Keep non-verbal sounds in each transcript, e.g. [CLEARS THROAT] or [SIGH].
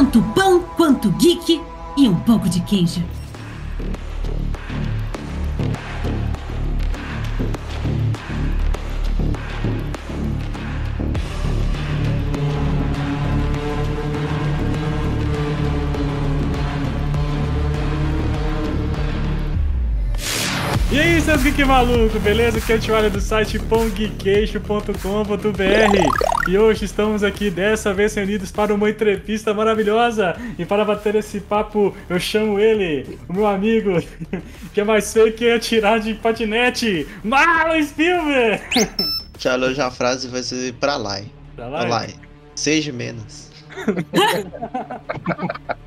tanto pão quanto geek e um pouco de queijo. Seus geek maluco, beleza? Aqui é o do site pongqueixo.com.br E hoje estamos aqui dessa vez reunidos para uma entrevista maravilhosa E para bater esse papo, eu chamo ele, o meu amigo [LAUGHS] Que é mais feio que atirar de patinete Marlon Spielberg [LAUGHS] Já hoje a frase vai ser pra lá Pra lá? Pra lá Seja menos [LAUGHS]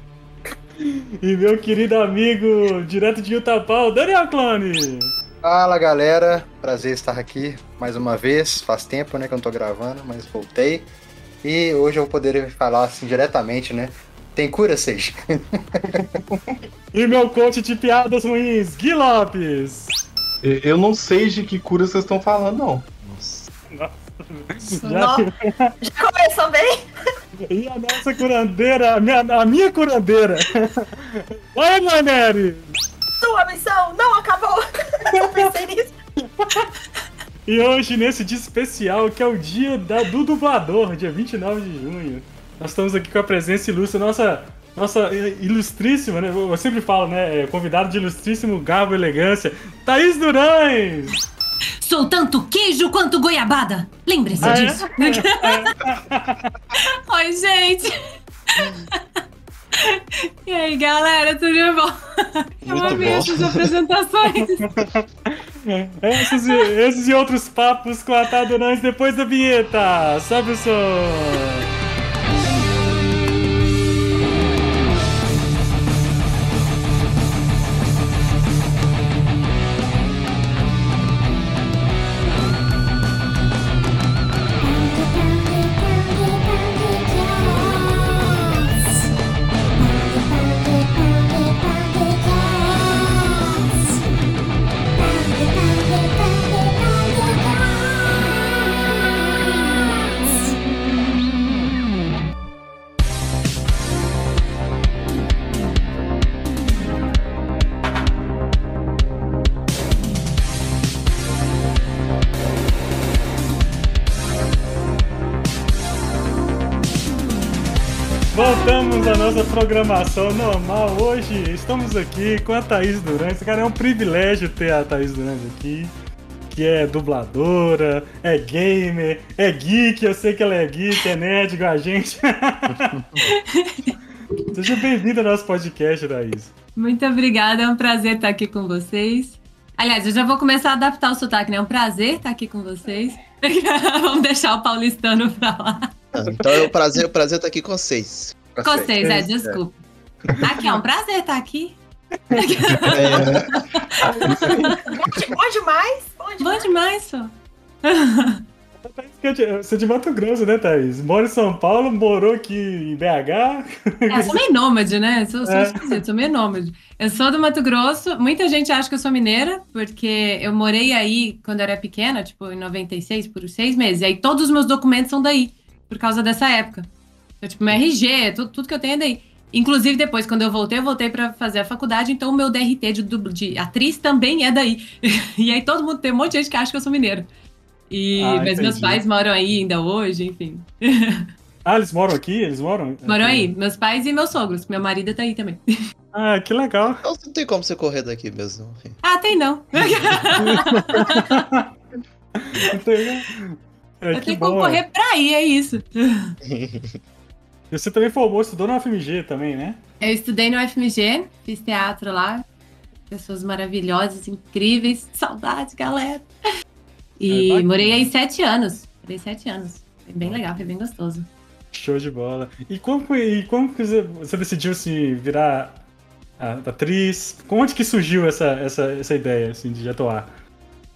E meu querido amigo, direto de Utapau, Daniel Clone. Fala galera, prazer estar aqui mais uma vez. Faz tempo né, que eu não tô gravando, mas voltei. E hoje eu vou poder falar assim diretamente, né? Tem cura, Sage? [LAUGHS] e meu coach de piadas ruins, Gui Lopes. Eu não sei de que cura vocês estão falando, não. Nossa. Já... [LAUGHS] Já começou bem? E a nossa curandeira, a minha, a minha curandeira. [LAUGHS] Oi, Maneri! Sua missão não acabou! [LAUGHS] Eu pensei nisso. E hoje, nesse dia especial, que é o dia da, do dublador, dia 29 de junho, nós estamos aqui com a presença ilustre, nossa, nossa ilustríssima, né? Eu sempre falo, né? Convidado de ilustríssimo garbo e elegância, Thaís Durães! Sou tanto queijo quanto goiabada. Lembre-se Ah, é? disso. [LAUGHS] Oi, gente. [LAUGHS] E aí, galera, tudo bom? Eu Muito amei bom. essas apresentações. [LAUGHS] Esses, e- esses e outros papos com a Durães depois da vinheta. Sobe o som. Programação normal. Hoje estamos aqui com a Thaís Durante. Cara, é um privilégio ter a Thaís Durante aqui. Que é dubladora, é gamer, é geek. Eu sei que ela é geek, é nerd igual a gente. [LAUGHS] Seja bem-vinda ao nosso podcast, Thaís. Muito obrigada, é um prazer estar aqui com vocês. Aliás, eu já vou começar a adaptar o sotaque, né? É um prazer estar aqui com vocês. [LAUGHS] Vamos deixar o paulistano pra lá. Então é um prazer, o prazer estar aqui com vocês Com vocês, é, desculpa. Aqui, é um prazer estar aqui. é, [LAUGHS] Bom demais? Bom Bom demais. demais, só. Thaís, que é de- Você é de Mato Grosso, né, Thaís? Mora em São Paulo, morou aqui em BH. É, eu sou meio nômade, né? Sou, sou É. esquisito, sou meio nômade. Eu sou do Mato Grosso. Muita gente acha que eu sou mineira, porque eu morei aí quando eu era pequena, tipo, em 96, por seis meses. E aí todos os meus documentos são daí, por causa dessa época. Então, tipo, meu RG, tudo, tudo que eu tenho é daí. Inclusive, depois, quando eu voltei, eu voltei pra fazer a faculdade, então o meu DRT de, de atriz também é daí. [LAUGHS] E aí todo mundo tem um monte de gente que acha que eu sou mineira. E, Ah, mas meus entendi. pais moram aí ainda hoje, enfim. [LAUGHS] Ah, eles moram aqui? Eles moram? Moram aí, meus pais e meus sogros. Meu marido tá aí também. [LAUGHS] Ah, que legal. então não tem como você correr daqui mesmo. Ah, tem não. Entendi. É, Eu que tenho que bom. concorrer pra ir, é isso. E Você também formou, estudou na UFMG também, né? Eu estudei no FMG, fiz teatro lá. Pessoas maravilhosas, incríveis. Saudade, galera. É, E bacana. morei aí sete anos. Morei sete anos. Foi bem legal, foi bem gostoso. Show de bola. E como, e como que você, decidiu se virar a- atriz? Onde que surgiu essa, essa, essa ideia assim, de atuar?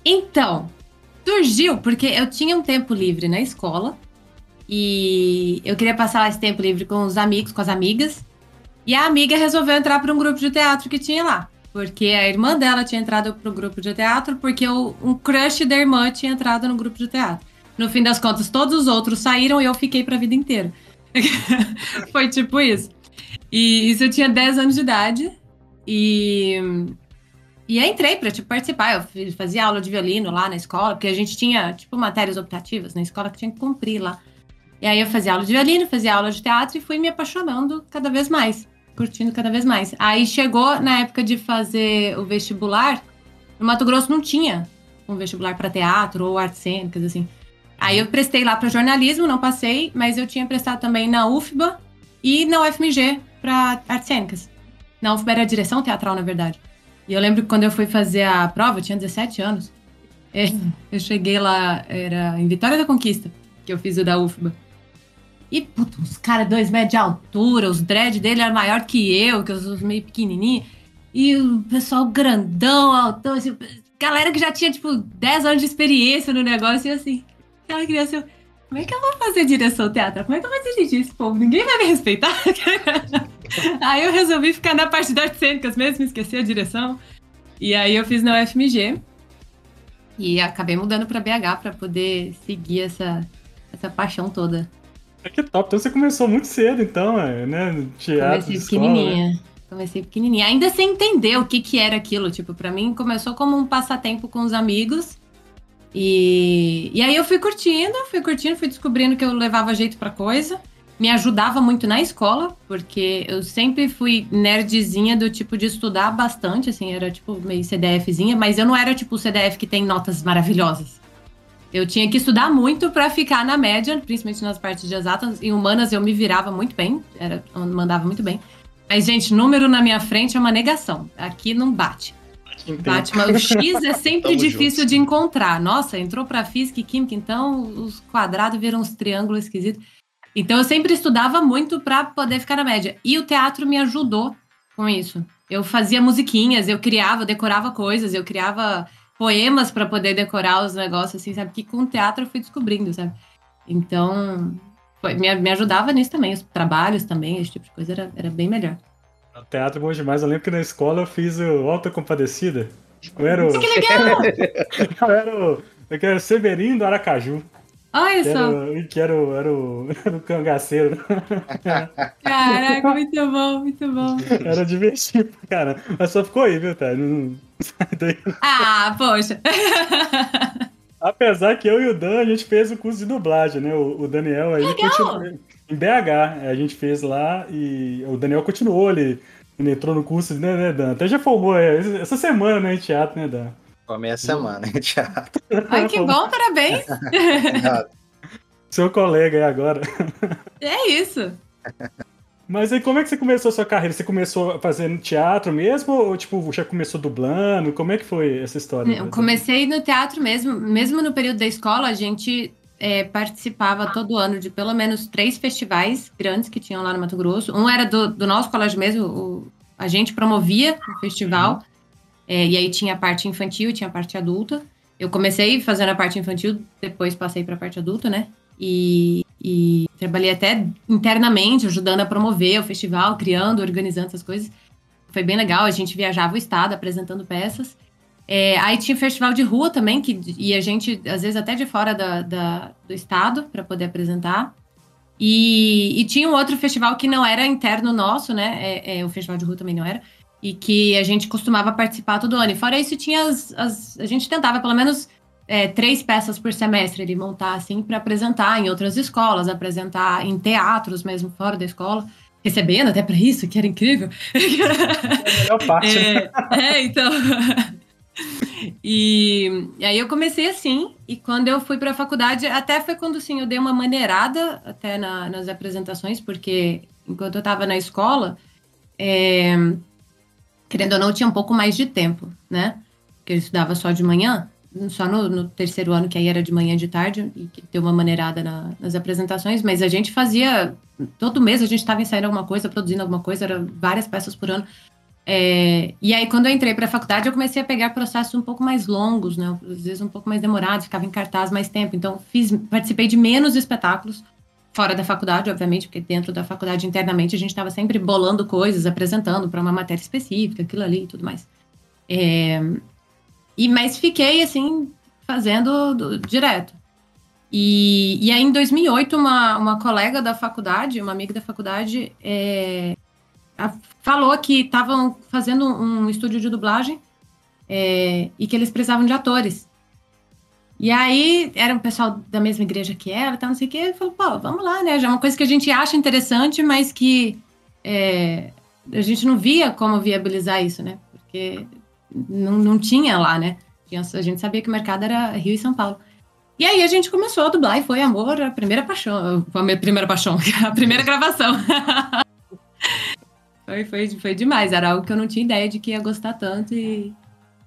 Então, surgiu porque eu tinha um tempo livre na escola e eu queria passar esse tempo livre com os amigos, com as amigas. E a amiga resolveu entrar para um grupo de teatro que tinha lá. Porque a irmã dela tinha entrado pro grupo de teatro, porque o, um crush da irmã tinha entrado no grupo de teatro. No fim das contas, todos os outros saíram e eu fiquei pra vida inteira. [LAUGHS] Foi tipo isso. E isso eu tinha 10 anos de idade. E, e entrei pra tipo, participar. Eu fazia aula de violino lá na escola, porque a gente tinha, tipo, matérias optativas na escola que tinha que cumprir lá. E aí eu fazia aula de violino, fazia aula de teatro e fui me apaixonando cada vez mais, curtindo cada vez mais. Aí chegou na época de fazer o vestibular, no Mato Grosso não tinha um vestibular para teatro ou artes cênicas, assim. Aí eu prestei lá para jornalismo, não passei, mas eu tinha prestado também na UFBA e na UFMG para artes cênicas. Na UFBA era direção teatral, na verdade. E eu lembro que quando eu fui fazer a prova, eu tinha 17 anos. [LAUGHS] Eu cheguei lá, era em Vitória da Conquista, que eu fiz o da UFBA. E, puta, uns caras dois metros de altura, os dread dele eram maior que eu, que eu sou meio pequenininho. E o pessoal grandão, altão, assim, galera que já tinha, tipo, 10 anos de experiência no negócio, e assim, aquela criança, eu, como é que eu vou fazer direção teatral? Como é que eu vou dirigir esse povo? Ninguém vai me respeitar? [LAUGHS] aí eu resolvi ficar na parte das cênicas mesmo, esqueci a direção. E aí eu fiz na UFMG. E acabei mudando pra BH pra poder seguir essa, essa paixão toda. É que top. Então você começou muito cedo, então, é, né? Teatro, Comecei escola, né? pequenininha. Comecei pequenininha. Ainda sem entender o que, que era aquilo. Tipo, pra mim começou como um passatempo com os amigos. E, e aí eu fui curtindo, fui curtindo, fui descobrindo que eu levava jeito pra coisa. Me ajudava muito na escola, porque eu sempre fui nerdzinha do tipo de estudar bastante, assim, era tipo meio CDFzinha, mas eu não era tipo o CDF que tem notas maravilhosas. Eu tinha que estudar muito pra ficar na média, principalmente nas partes de exatas. Em humanas eu me virava muito bem, era, mandava muito bem. Mas, gente, número na minha frente é uma negação. Aqui não bate. Entendo. Bate, mas o X é [LAUGHS] sempre difícil junto. de encontrar. Nossa, entrou pra física e química, então os quadrados viram uns triângulos esquisitos. Então eu sempre estudava muito pra poder ficar na média. E o teatro me ajudou com isso. Eu fazia musiquinhas, eu criava, decorava coisas, eu criava poemas pra poder decorar os negócios, assim, sabe? Que com o teatro eu fui descobrindo, sabe? Então, foi- me, me ajudava nisso também. Os trabalhos também, esse tipo de coisa era, era bem melhor. O teatro é bom demais. Eu lembro que na escola eu fiz o Alta Compadecida. Eu era o. [LAUGHS] Que legal! [LAUGHS] eu era o. Eu era o Severino do Aracaju. Olha Que era, só! o- que era, o, era, o, [LAUGHS] era o cangaceiro. Caraca, muito bom, muito bom. Era divertido, cara. Mas só ficou aí, viu, tá? Não-. [LAUGHS] Ah, poxa. Apesar que eu e o Dan, a gente fez o curso de dublagem, né? O, o Daniel aí Legal! continuou. Em BH, a gente fez lá e o Daniel continuou, ele, ele entrou no curso, né, né, Dan? Até já formou é, essa semana, né, em teatro, né, Dan? Começa a semana, hein, teatro. Ai, que bom, parabéns. [LAUGHS] Seu colega aí agora. É isso. Mas aí, como é que você começou a sua carreira? Você começou fazendo teatro mesmo? Ou, tipo, já começou dublando? Como é que foi essa história? Eu comecei no teatro mesmo, mesmo no período da escola, a gente é, participava todo ano de pelo menos três festivais grandes que tinham lá no Mato Grosso. Um era do, do nosso colégio mesmo, o- a gente promovia o festival, é, e aí tinha a parte infantil tinha a parte adulta. Eu comecei fazendo a parte infantil, depois passei para a parte adulta, né? E, e trabalhei até internamente, ajudando a promover o festival, criando, organizando essas coisas. Foi bem legal, a gente viajava o estado apresentando peças. É, aí tinha o festival de rua também, que ia gente, às vezes, até de fora da, da- do estado para poder apresentar. E, e tinha um outro festival que não era interno nosso, né? É, é, o festival de rua também não era. E que a gente costumava participar todo ano. E fora isso, tinha as. as- a gente tentava pelo menos é, três peças por semestre ele montar, assim, para apresentar em outras escolas, apresentar em teatros mesmo, fora da escola. Recebendo até para isso, que era incrível. a melhor parte. né? É, é, então. E, e aí eu comecei assim, e quando eu fui para a faculdade, até foi quando assim, eu dei uma maneirada até na- nas apresentações, porque enquanto eu estava na escola, é, querendo ou não, eu tinha um pouco mais de tempo, né? Porque eu estudava só de manhã, só no, no terceiro ano, que aí era de manhã e de tarde, e deu uma maneirada na- nas apresentações, mas a gente fazia, todo mês a gente estava ensaiando alguma coisa, produzindo alguma coisa, era várias peças por ano. É, e aí, quando eu entrei para a faculdade, eu comecei a pegar processos um pouco mais longos, né? Às vezes um pouco mais demorados, ficava em cartaz mais tempo. Então, fiz, participei de menos espetáculos fora da faculdade, obviamente, porque dentro da faculdade, internamente, a gente estava sempre bolando coisas, apresentando para uma matéria específica, aquilo ali e tudo mais. É, e, mas fiquei, assim, fazendo do- direto. E, e aí, em 2008, uma, uma colega da faculdade, uma amiga da faculdade, é, a- falou que estavam fazendo um estúdio de dublagem é, e que eles precisavam de atores. E aí, era um pessoal da mesma igreja que ela, tal, não sei o quê, falou, pô, vamos lá, né? Já é uma coisa que a gente acha interessante, mas que é, a gente não via como viabilizar isso, né? Porque não, não tinha lá, né? A gente sabia que o mercado era Rio e São Paulo. E aí a gente começou a dublar e foi amor, a primeira paixão. A minha primeira paixão, [LAUGHS] a primeira gravação. [LAUGHS] foi, foi, foi demais, era algo que eu não tinha ideia de que ia gostar tanto e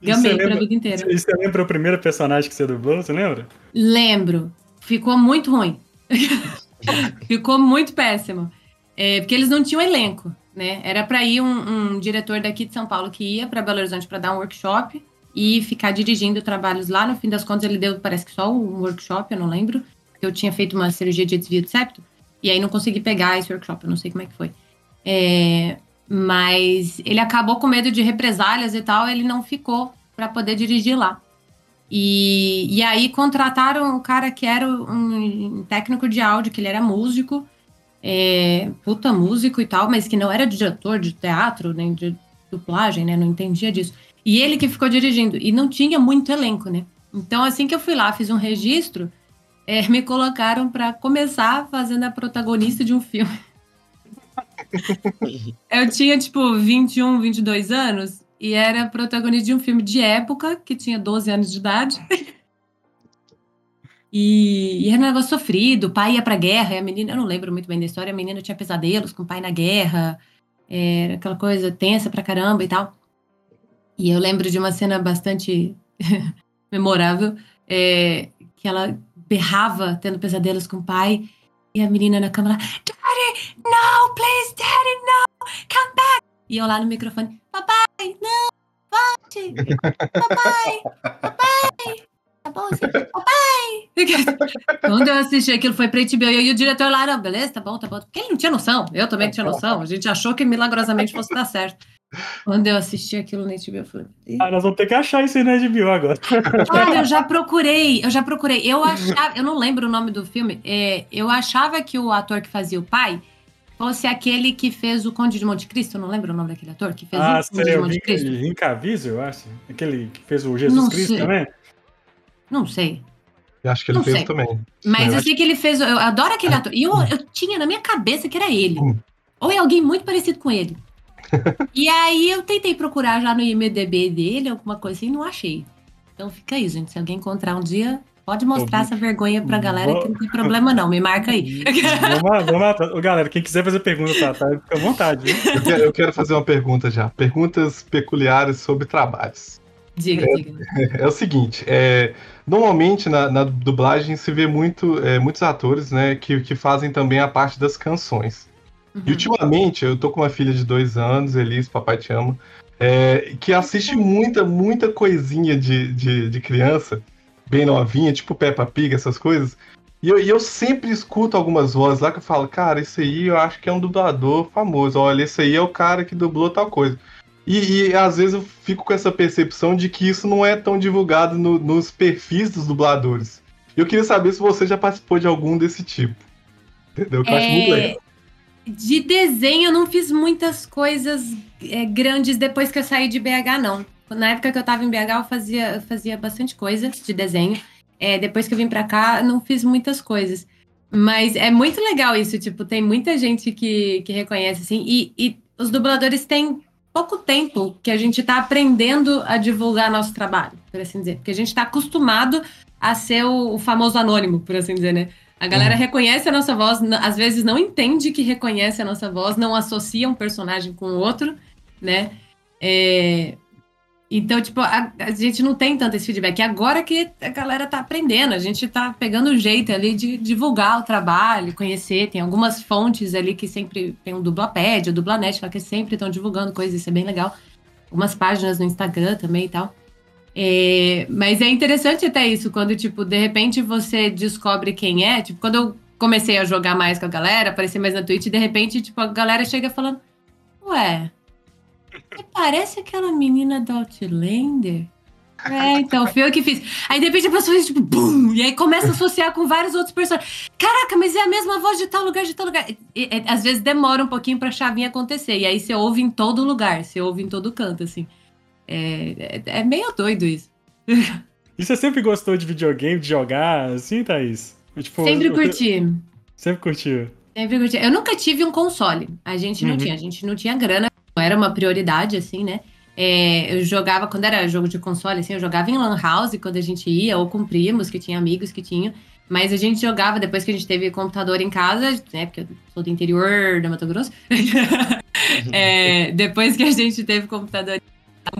gamei pra vida inteira. E você lembra o primeiro personagem que você dublou? Você lembra? Lembro. Ficou muito ruim. [LAUGHS] Ficou muito péssimo. É, porque eles não tinham elenco, né? Era para ir um, um diretor daqui de São Paulo que ia para Belo Horizonte para dar um workshop e ficar dirigindo trabalhos lá. No fim das contas, ele deu, parece que só um workshop, eu não lembro. Eu tinha feito uma cirurgia de desvio de septo e aí não consegui pegar esse workshop, eu não sei como é que foi. É, mas ele acabou com medo de represálias e tal, ele não ficou para poder dirigir lá. E, e aí contrataram o cara que era um técnico de áudio, que ele era músico, é, puta músico e tal, mas que não era diretor de teatro, nem de dublagem, né? Não entendia disso. E ele que ficou dirigindo. E não tinha muito elenco, né? Então, assim que eu fui lá, fiz um registro, é, me colocaram para começar fazendo a protagonista de um filme. [LAUGHS] Eu tinha, tipo, 21, 22 anos e era protagonista de um filme de época, que tinha 12 anos de idade. E, e era um negócio sofrido, o pai ia pra guerra, e a menina, eu não lembro muito bem da história, a menina tinha pesadelos com o pai na guerra, era aquela coisa tensa pra caramba e tal. E eu lembro de uma cena bastante [LAUGHS] memorável, é, que ela berrava tendo pesadelos com o pai, e a menina na cama lá, Daddy, no, please, Daddy, no, come back. E eu lá no microfone, papai, não, volte, papai, papai, tá bom assim, papai. Quando eu assisti aquilo foi pra HBO e o diretor lá, não, beleza, tá bom, tá bom. Porque ele não tinha noção, eu também não tinha noção, a gente achou que milagrosamente fosse dar certo. Quando eu assisti aquilo na HBO, eu falei, "Ih, Ah, nós vamos ter que achar isso aí na HBO agora. [LAUGHS] Olha, eu já procurei, eu já procurei. Eu achava, eu não lembro o nome do filme. é, eu achava que o ator que fazia o pai fosse aquele que fez o Conde de Monte Cristo. Eu não lembro o nome daquele ator que fez Ah, o Conde de Monte Cristo. Vin Caviezel, eu acho. Aquele que fez o Jesus Não Cristo sei. também. Não sei. Eu acho que ele Não fez sei. também. Mas Eu eu sei que ele fez. Eu adoro aquele ator. E eu, eu tinha na minha cabeça que era ele. Ou é alguém muito parecido com ele. [LAUGHS] E aí eu tentei procurar já no IMDB dele, alguma coisa assim, e não achei. Então fica aí, gente. Se alguém encontrar um dia, pode mostrar Ô, essa vergonha pra galera vou- que não tem problema, não. Me marca aí. [LAUGHS] Vamos, vamos atrás. Ô, galera, quem quiser fazer pergunta pra Thay, fica à vontade? Eu quero, eu quero fazer uma pergunta já. Perguntas peculiares sobre trabalhos. Diga, diga. [LAUGHS] É o seguinte, é, normalmente na, na dublagem se vê muito, é, muitos atores né, que, que fazem também a parte das canções. E Uhum. ultimamente eu tô com uma filha de dois anos, Elis, papai te ama, é, que assiste muita, muita coisinha de, de, de criança, bem novinha, tipo Peppa Pig, essas coisas. E eu, e eu sempre escuto algumas vozes lá que eu falo, cara, esse aí eu acho que é um dublador famoso. Olha, esse aí é o cara que dublou tal coisa. E, e às vezes eu fico com essa percepção de que isso não é tão divulgado no- nos perfis dos dubladores. Eu queria saber se você já participou de algum desse tipo. Entendeu? Que eu acho muito É, legal. De desenho, eu não fiz muitas coisas é, grandes depois que eu saí de BH, não. Na época que eu tava em BH, eu fazia, eu fazia bastante coisa de desenho. É, depois que eu vim pra cá, não fiz muitas coisas. Mas é muito legal isso, tipo, tem muita gente que, que reconhece, assim, e, e os dubladores têm pouco tempo que a gente tá aprendendo a divulgar nosso trabalho, por assim dizer. Porque a gente tá acostumado a ser o, o famoso anônimo, por assim dizer, né? A galera reconhece a nossa voz, às vezes não entende que reconhece a nossa voz, não associa um personagem com o outro, né? É, Então, tipo, a, a gente não tem tanto esse feedback. E agora que a galera tá aprendendo, a gente tá pegando o jeito ali de divulgar o trabalho, conhecer. Tem algumas fontes ali que sempre tem o Dublaped, o Dublanet, que sempre estão divulgando coisas, isso é bem legal. Algumas páginas no Instagram também e tal. É, mas é interessante até isso, quando, tipo, de repente você descobre quem é. Tipo, quando eu comecei a jogar mais com a galera, aparecer mais na Twitch, de repente, tipo, a galera chega falando, ué, você parece aquela menina do Outlander? É, então, foi eu que fiz. Aí de repente a pessoa fez tipo, bum! E aí começa a associar com vários outros personagens. Caraca, mas é a mesma voz de tal lugar, de tal lugar. E, e, às vezes demora um pouquinho pra chavinha acontecer. E aí você ouve em todo lugar, você ouve em todo canto, assim. É, é, é meio doido isso. E você sempre gostou de videogame, de jogar, assim, Thaís? Tipo, Sempre curti. Sempre curtiu. Sempre curti. Eu nunca tive um console. A gente não Uhum. tinha. A gente não tinha grana. Era uma prioridade, assim, né? É, eu jogava, quando era jogo de console, assim, eu jogava em Lan House quando a gente ia, ou com primos que tinha amigos que tinham. Mas a gente jogava depois que a gente teve computador em casa, né? Porque eu sou do interior da Mato Grosso. [LAUGHS] É, depois que a gente teve computador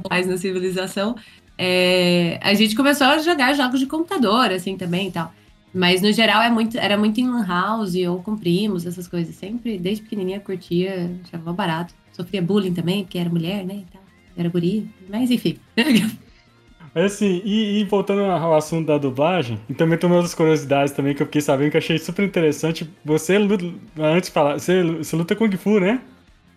mais na civilização, é, a gente começou a jogar jogos de computador, assim, também e tal. Mas no geral é muito, era muito em lan house ou com primos, essas coisas. Sempre, desde pequenininha, curtia, achava barato. Sofria bullying também, porque era mulher, né? Era guria. Mas enfim. [LAUGHS] Mas assim, e, e voltando ao assunto da dublagem, e também tem umas outras curiosidades também que eu fiquei sabendo que achei super interessante. Você luta, antes de falar, você, você luta Kung Fu, né?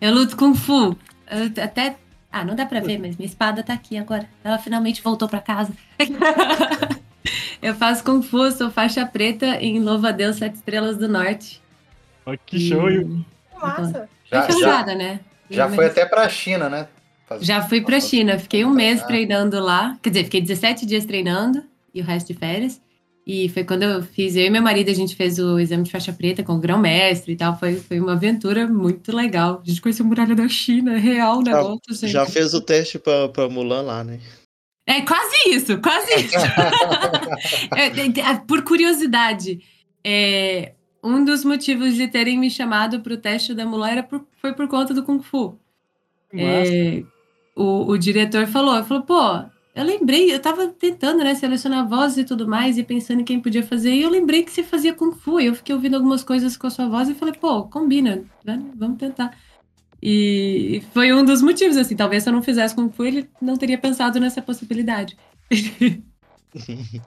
Eu luto Kung Fu. Eu até. Ah, não dá pra ver, mas minha espada tá aqui agora. Ela finalmente voltou pra casa. [LAUGHS] eu faço Kung Fu, sou faixa preta em Louva a Deus Sete Estrelas do Norte. Ó, que show! E, Massa. Fui Já, já, casada, né? Já foi até pra China, né? Fazer- Já fui pra China, fiquei um mês Ah. treinando lá. Quer dizer, fiquei 17 dias treinando e o resto de férias. E foi quando eu fiz, eu e meu marido, a gente fez o exame de faixa preta com o grão-mestre e tal. Foi, foi uma aventura muito legal. A gente conheceu a muralha da China, real o Já- negócio, gente. Já fez o teste pra, pra Mulan lá, né? É quase isso, quase isso. [LAUGHS] É, é, é, por curiosidade, é, um dos motivos de terem me chamado para o teste da Mulan era por- foi por conta do Kung Fu. É, o, o diretor falou, ele falou, pô, eu lembrei, eu tava tentando, né, selecionar vozes e tudo mais, e pensando em quem podia fazer, e eu lembrei que você fazia Kung Fu, e eu fiquei ouvindo algumas coisas com a sua voz, e falei, pô, combina, né, vamos tentar. E foi um dos motivos, assim, talvez se eu não fizesse Kung Fu, ele não teria pensado nessa possibilidade. [LAUGHS] [LAUGHS]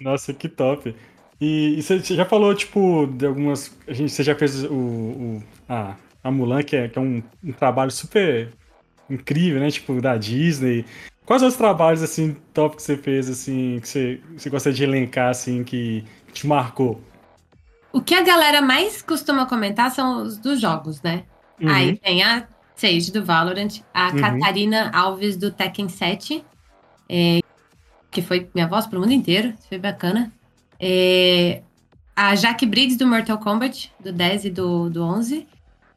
Nossa, que top. E, e você você já falou, tipo, de algumas. A gente, você já fez o, o- a, a Mulan, que é, que é um, um trabalho super incrível, né? Tipo, da Disney. Quais outros trabalhos, assim, top que você fez, assim, que você, você gostaria de elencar, assim, que, te marcou? O que a galera mais costuma comentar são os dos jogos, né? Uhum. Aí tem a Sage do Valorant, a Uhum. Catarina Alves do Tekken 7, é, que foi minha voz pro mundo inteiro, foi bacana. É, a Jaque Briggs do Mortal Kombat, do 10 e do, do 11.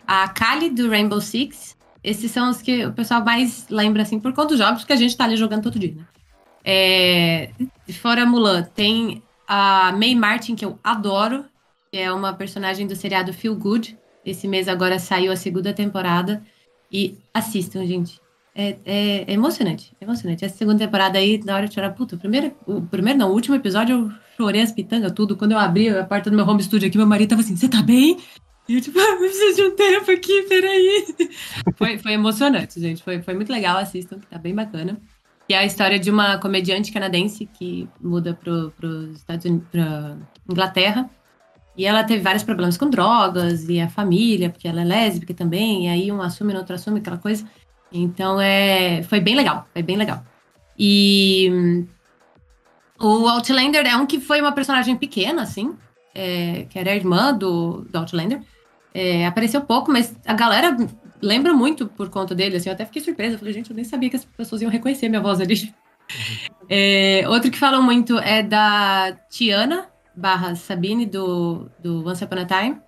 A Kali do Rainbow Six. Esses são os que o pessoal mais lembra, assim, por conta dos jogos que a gente tá ali jogando todo dia, né? É, fora Mulan, tem a May Martin, que eu adoro, que é uma personagem do seriado Feel Good. Esse mês agora saiu a segunda temporada. E assistam, gente. É, é- é emocionante, emocionante. Essa segunda temporada aí, na hora de chorar, puta, o primeiro, o primeiro não, o último episódio eu chorei as pitangas, tudo. Quando eu abri a porta do meu home studio aqui, meu marido tava assim, você tá bem? E eu tipo, ah, eu preciso de um tempo aqui, peraí. [LAUGHS] Foi, foi emocionante, gente. Foi, foi muito legal, assistam, que tá bem bacana. Que é a história de uma comediante canadense que muda pro, pros Estados Unidos, pra Inglaterra. E ela teve vários problemas com drogas e a família, porque ela é lésbica também, e aí um assume, outro assume, aquela coisa. Então é, foi bem legal, foi bem legal. E o Outlander é um que foi uma personagem pequena, assim, é, que era a irmã do, do Outlander. É, apareceu pouco, mas a galera lembra muito por conta dele, assim, eu até fiquei surpresa. Falei, gente, eu nem sabia que as pessoas iam reconhecer minha voz ali. [LAUGHS] É, outro que falam muito é da Tiana barra Sabine do, do Once Upon a Time,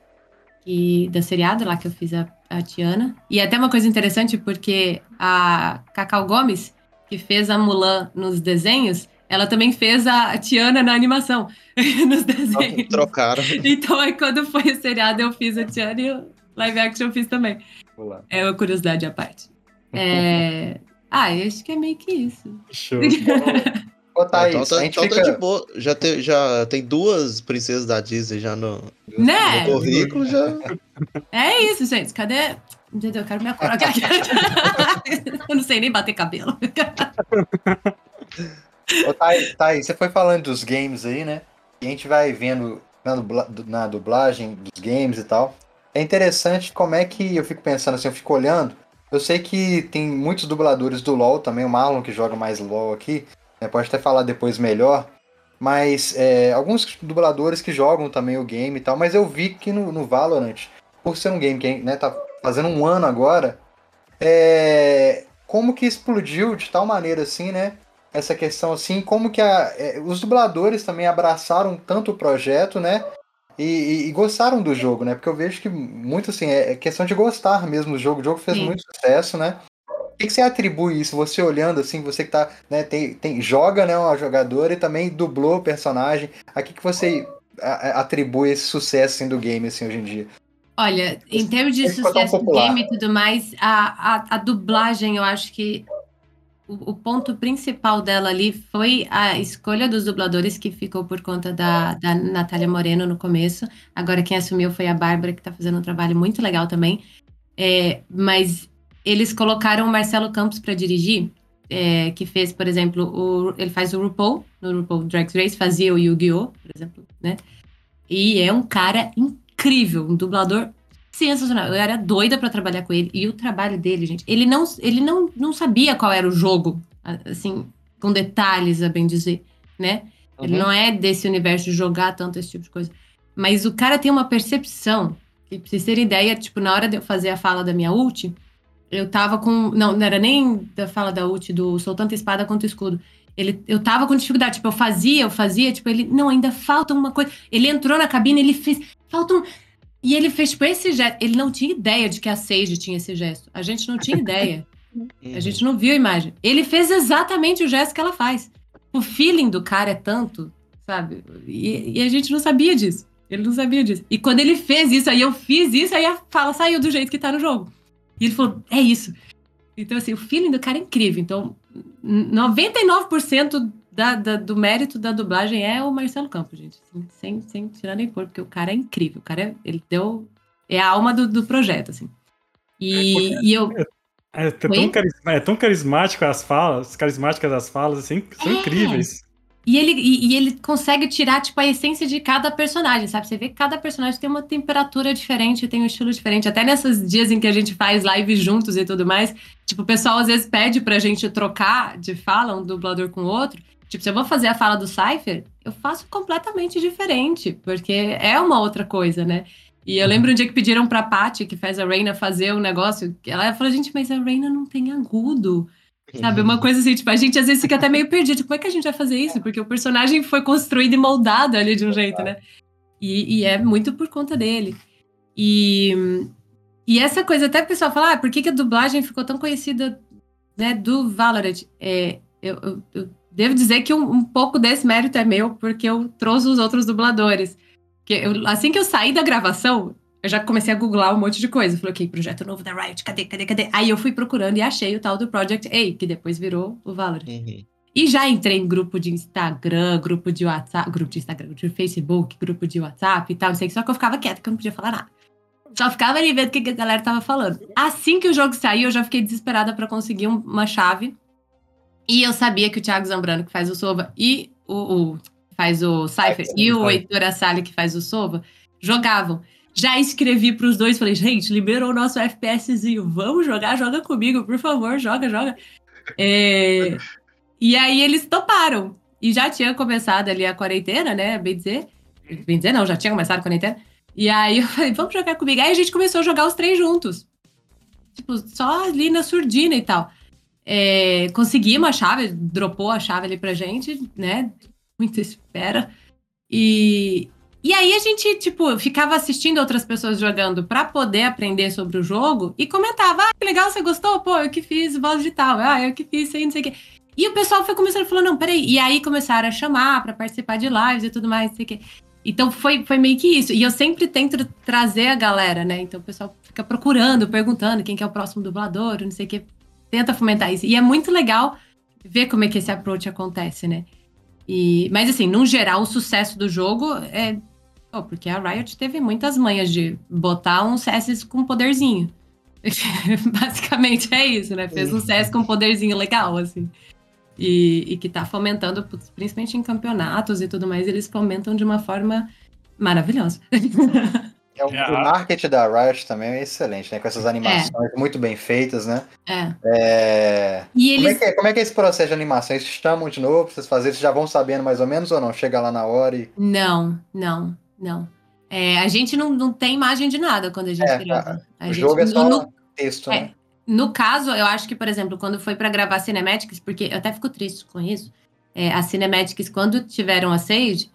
e da seriado lá que eu fiz a, a Tiana. E é até uma coisa interessante, porque a Cacau Gomes, que fez a Mulan nos desenhos, ela também fez a Tiana na animação, [LAUGHS] nos desenhos. Trocaram. Então aí quando foi o seriado eu fiz a Tiana e o live action eu fiz também. Vou lá. É uma curiosidade à parte. É... [LAUGHS] Ah, eu acho que é meio que isso. Show. [LAUGHS] Ô, Thaís, então tá, a gente então tá fica... de boa. Já, tem- já tem duas princesas da Disney já no, Né? no currículo. Já. É isso, gente. Cadê? Entendeu? Eu quero minha cor. eu não sei nem bater cabelo. Ô, Thaís, você foi falando dos games aí, né? E a gente vai vendo na, dubla- na dublagem dos games e tal. É interessante como é que eu fico pensando assim, eu fico olhando. Eu sei que tem muitos dubladores do LoL também, o Marlon que joga mais LoL aqui. né, pode até falar depois melhor, mas é, alguns dubladores que jogam também o game e tal, mas eu vi que no, no Valorant, por ser um game que né, tá fazendo um ano agora, é, como que explodiu de tal maneira assim, né? Essa questão assim, como que a, é, os dubladores também abraçaram tanto o projeto, né? E, e, e, gostaram do jogo, né? Porque eu vejo que muito assim, é, é questão de gostar mesmo do jogo. O jogo fez Sim. muito sucesso, né? O que, que você atribui isso? Você olhando assim, você que tá, né, tem, tem, joga, né, uma jogadora e também dublou o personagem. A que, que você atribui esse sucesso assim, do game assim, hoje em dia? Olha, em termos de sucesso do game e tudo mais, a, a, a, dublagem, eu acho que o, ponto principal dela ali foi a escolha dos dubladores, que ficou por conta da, da Natália Moreno no começo. Agora quem assumiu foi a Bárbara, que está fazendo um trabalho muito legal também. É, mas eles colocaram o Marcelo Campos para dirigir, é, que fez, por exemplo, o, ele faz o RuPaul, no RuPaul Drag Race, fazia o Yu-Gi-Oh!, por exemplo, né? E é um cara incrível, um dublador sensacional. Eu era doida para trabalhar com ele. E o trabalho dele, gente, ele não, ele não, não sabia qual era o jogo, assim, com detalhes, a bem dizer, né? Uhum. Ele não é desse universo de jogar tanto esse tipo de coisa. Mas o cara tem uma percepção, que pra vocês terem ideia, tipo, na hora de eu fazer a fala da minha ult, eu tava com. Não, não era nem da fala da ult, do sou tanto espada quanto escudo. Ele, eu tava com dificuldade, tipo, eu fazia, eu fazia, tipo, ele, não, ainda falta uma coisa. Ele entrou na cabine, ele fez, falta um. E ele fez, tipo, esse gesto. Ele não tinha ideia de que a Sage tinha esse gesto. A gente não tinha ideia. [LAUGHS] a gente não viu a imagem. Ele fez exatamente o gesto que ela faz. O feeling do cara é tanto, sabe? E, e a gente não sabia disso. Ele não sabia disso. E quando ele fez isso, aí eu fiz isso, aí a fala saiu do jeito que tá no jogo. E ele falou, é isso. Então, assim, o feeling do cara é incrível. Então, 99% da, da, do mérito da dublagem é o Marcelo Campos, gente. Assim, sem, sem tirar nem pôr, porque o cara é incrível. O cara, é, ele deu... É a alma do, do projeto, assim. E, é e eu... É, é, tão é, tão carismático as falas, carismáticas as falas, assim, são é. incríveis. E ele, e, e, ele consegue tirar, tipo, a essência de cada personagem, sabe? Você vê que cada personagem tem uma temperatura diferente, tem um estilo diferente. Até nesses dias em que a gente faz live juntos e tudo mais, tipo, o pessoal às vezes pede pra gente trocar de fala, um dublador com o outro. Tipo, se eu vou fazer a fala do Cypher, eu faço completamente diferente, porque é uma outra coisa, né? E eu lembro um dia que pediram pra Paty, que faz a Reina, fazer um negócio. Ela falou, gente, mas a Reina não tem agudo. Sabe? Uma coisa assim, tipo, a gente às vezes fica até meio perdido. Como é que a gente vai fazer isso? Porque o personagem foi construído e moldado ali de um jeito, né? E, e é muito por conta dele. E, e essa coisa, até o pessoal fala, ah, por que, que a dublagem ficou tão conhecida né, do Valorant? É, eu, eu, eu Devo dizer que um, um, pouco desse mérito é meu, porque eu trouxe os outros dubladores. Que eu, assim que eu saí da gravação, eu já comecei a googlar um monte de coisa. Falei, ok, projeto novo da Riot, cadê, cadê, cadê? Aí eu fui procurando e achei o tal do Project A, que depois virou o Valorant. Uhum. E já entrei em grupo de Instagram, grupo de WhatsApp, grupo de Instagram, grupo de Facebook, grupo de WhatsApp e tal, não sei, só que eu ficava quieta, que eu não podia falar nada. Só ficava ali vendo o que a galera tava falando. Assim que o jogo saiu, eu já fiquei desesperada para conseguir uma chave e eu sabia que o Thiago Zambrano, que faz o Sova, e o, o faz o Cypher, e o Heitor Assali, que faz o Sova, jogavam. Já escrevi para os dois, falei, gente, liberou o nosso FPSzinho, vamos jogar, joga comigo, por favor, joga, joga. É... E aí eles toparam. E já tinha começado ali a quarentena, né? Bem dizer. Bem dizer, não, já tinha começado a quarentena. E aí eu falei, vamos jogar comigo. Aí a gente começou a jogar os três juntos. Tipo, só ali na surdina e tal. É, conseguimos a chave, dropou a chave ali pra gente, né? Muita espera. E, e aí a gente, tipo, ficava assistindo outras pessoas jogando para poder aprender sobre o jogo e comentava: ah, que legal, você gostou? Pô, eu que fiz voz de tal, ah, eu que fiz isso aí, não sei o quê. E o pessoal foi começando a falar: não, peraí. E aí começaram a chamar para participar de lives e tudo mais, não sei o quê. Então foi, foi meio que isso. E eu sempre tento trazer a galera, né? Então o pessoal fica procurando, perguntando quem que é o próximo dublador, não sei o quê tenta fomentar isso. E é muito legal ver como é que esse approach acontece, né? E, mas assim, no geral, o sucesso do jogo é. Oh, porque a Riot teve muitas manhas de botar um CS com poderzinho. [LAUGHS] Basicamente é isso, né? Fez um CS com poderzinho legal, assim. E, e, que tá fomentando, principalmente em campeonatos e tudo mais, eles fomentam de uma forma maravilhosa. [LAUGHS] É, o, É, o marketing da Riot também é excelente, né? Com essas animações muito bem feitas, né? É. É... E Como, é eles. que é, como é que é esse processo de animação? Eles chamam de novo pra vocês fazerem? Vocês já vão sabendo mais ou menos ou não? Chega lá na hora e. Não, não, não. É, a gente não, não tem imagem de nada quando a gente É, grava. A o gente, jogo é só no, texto, É. né? no caso, eu acho que, por exemplo, quando foi pra gravar Cinematics, porque eu até fico triste com isso, é, as Cinematics, quando tiveram a Sage,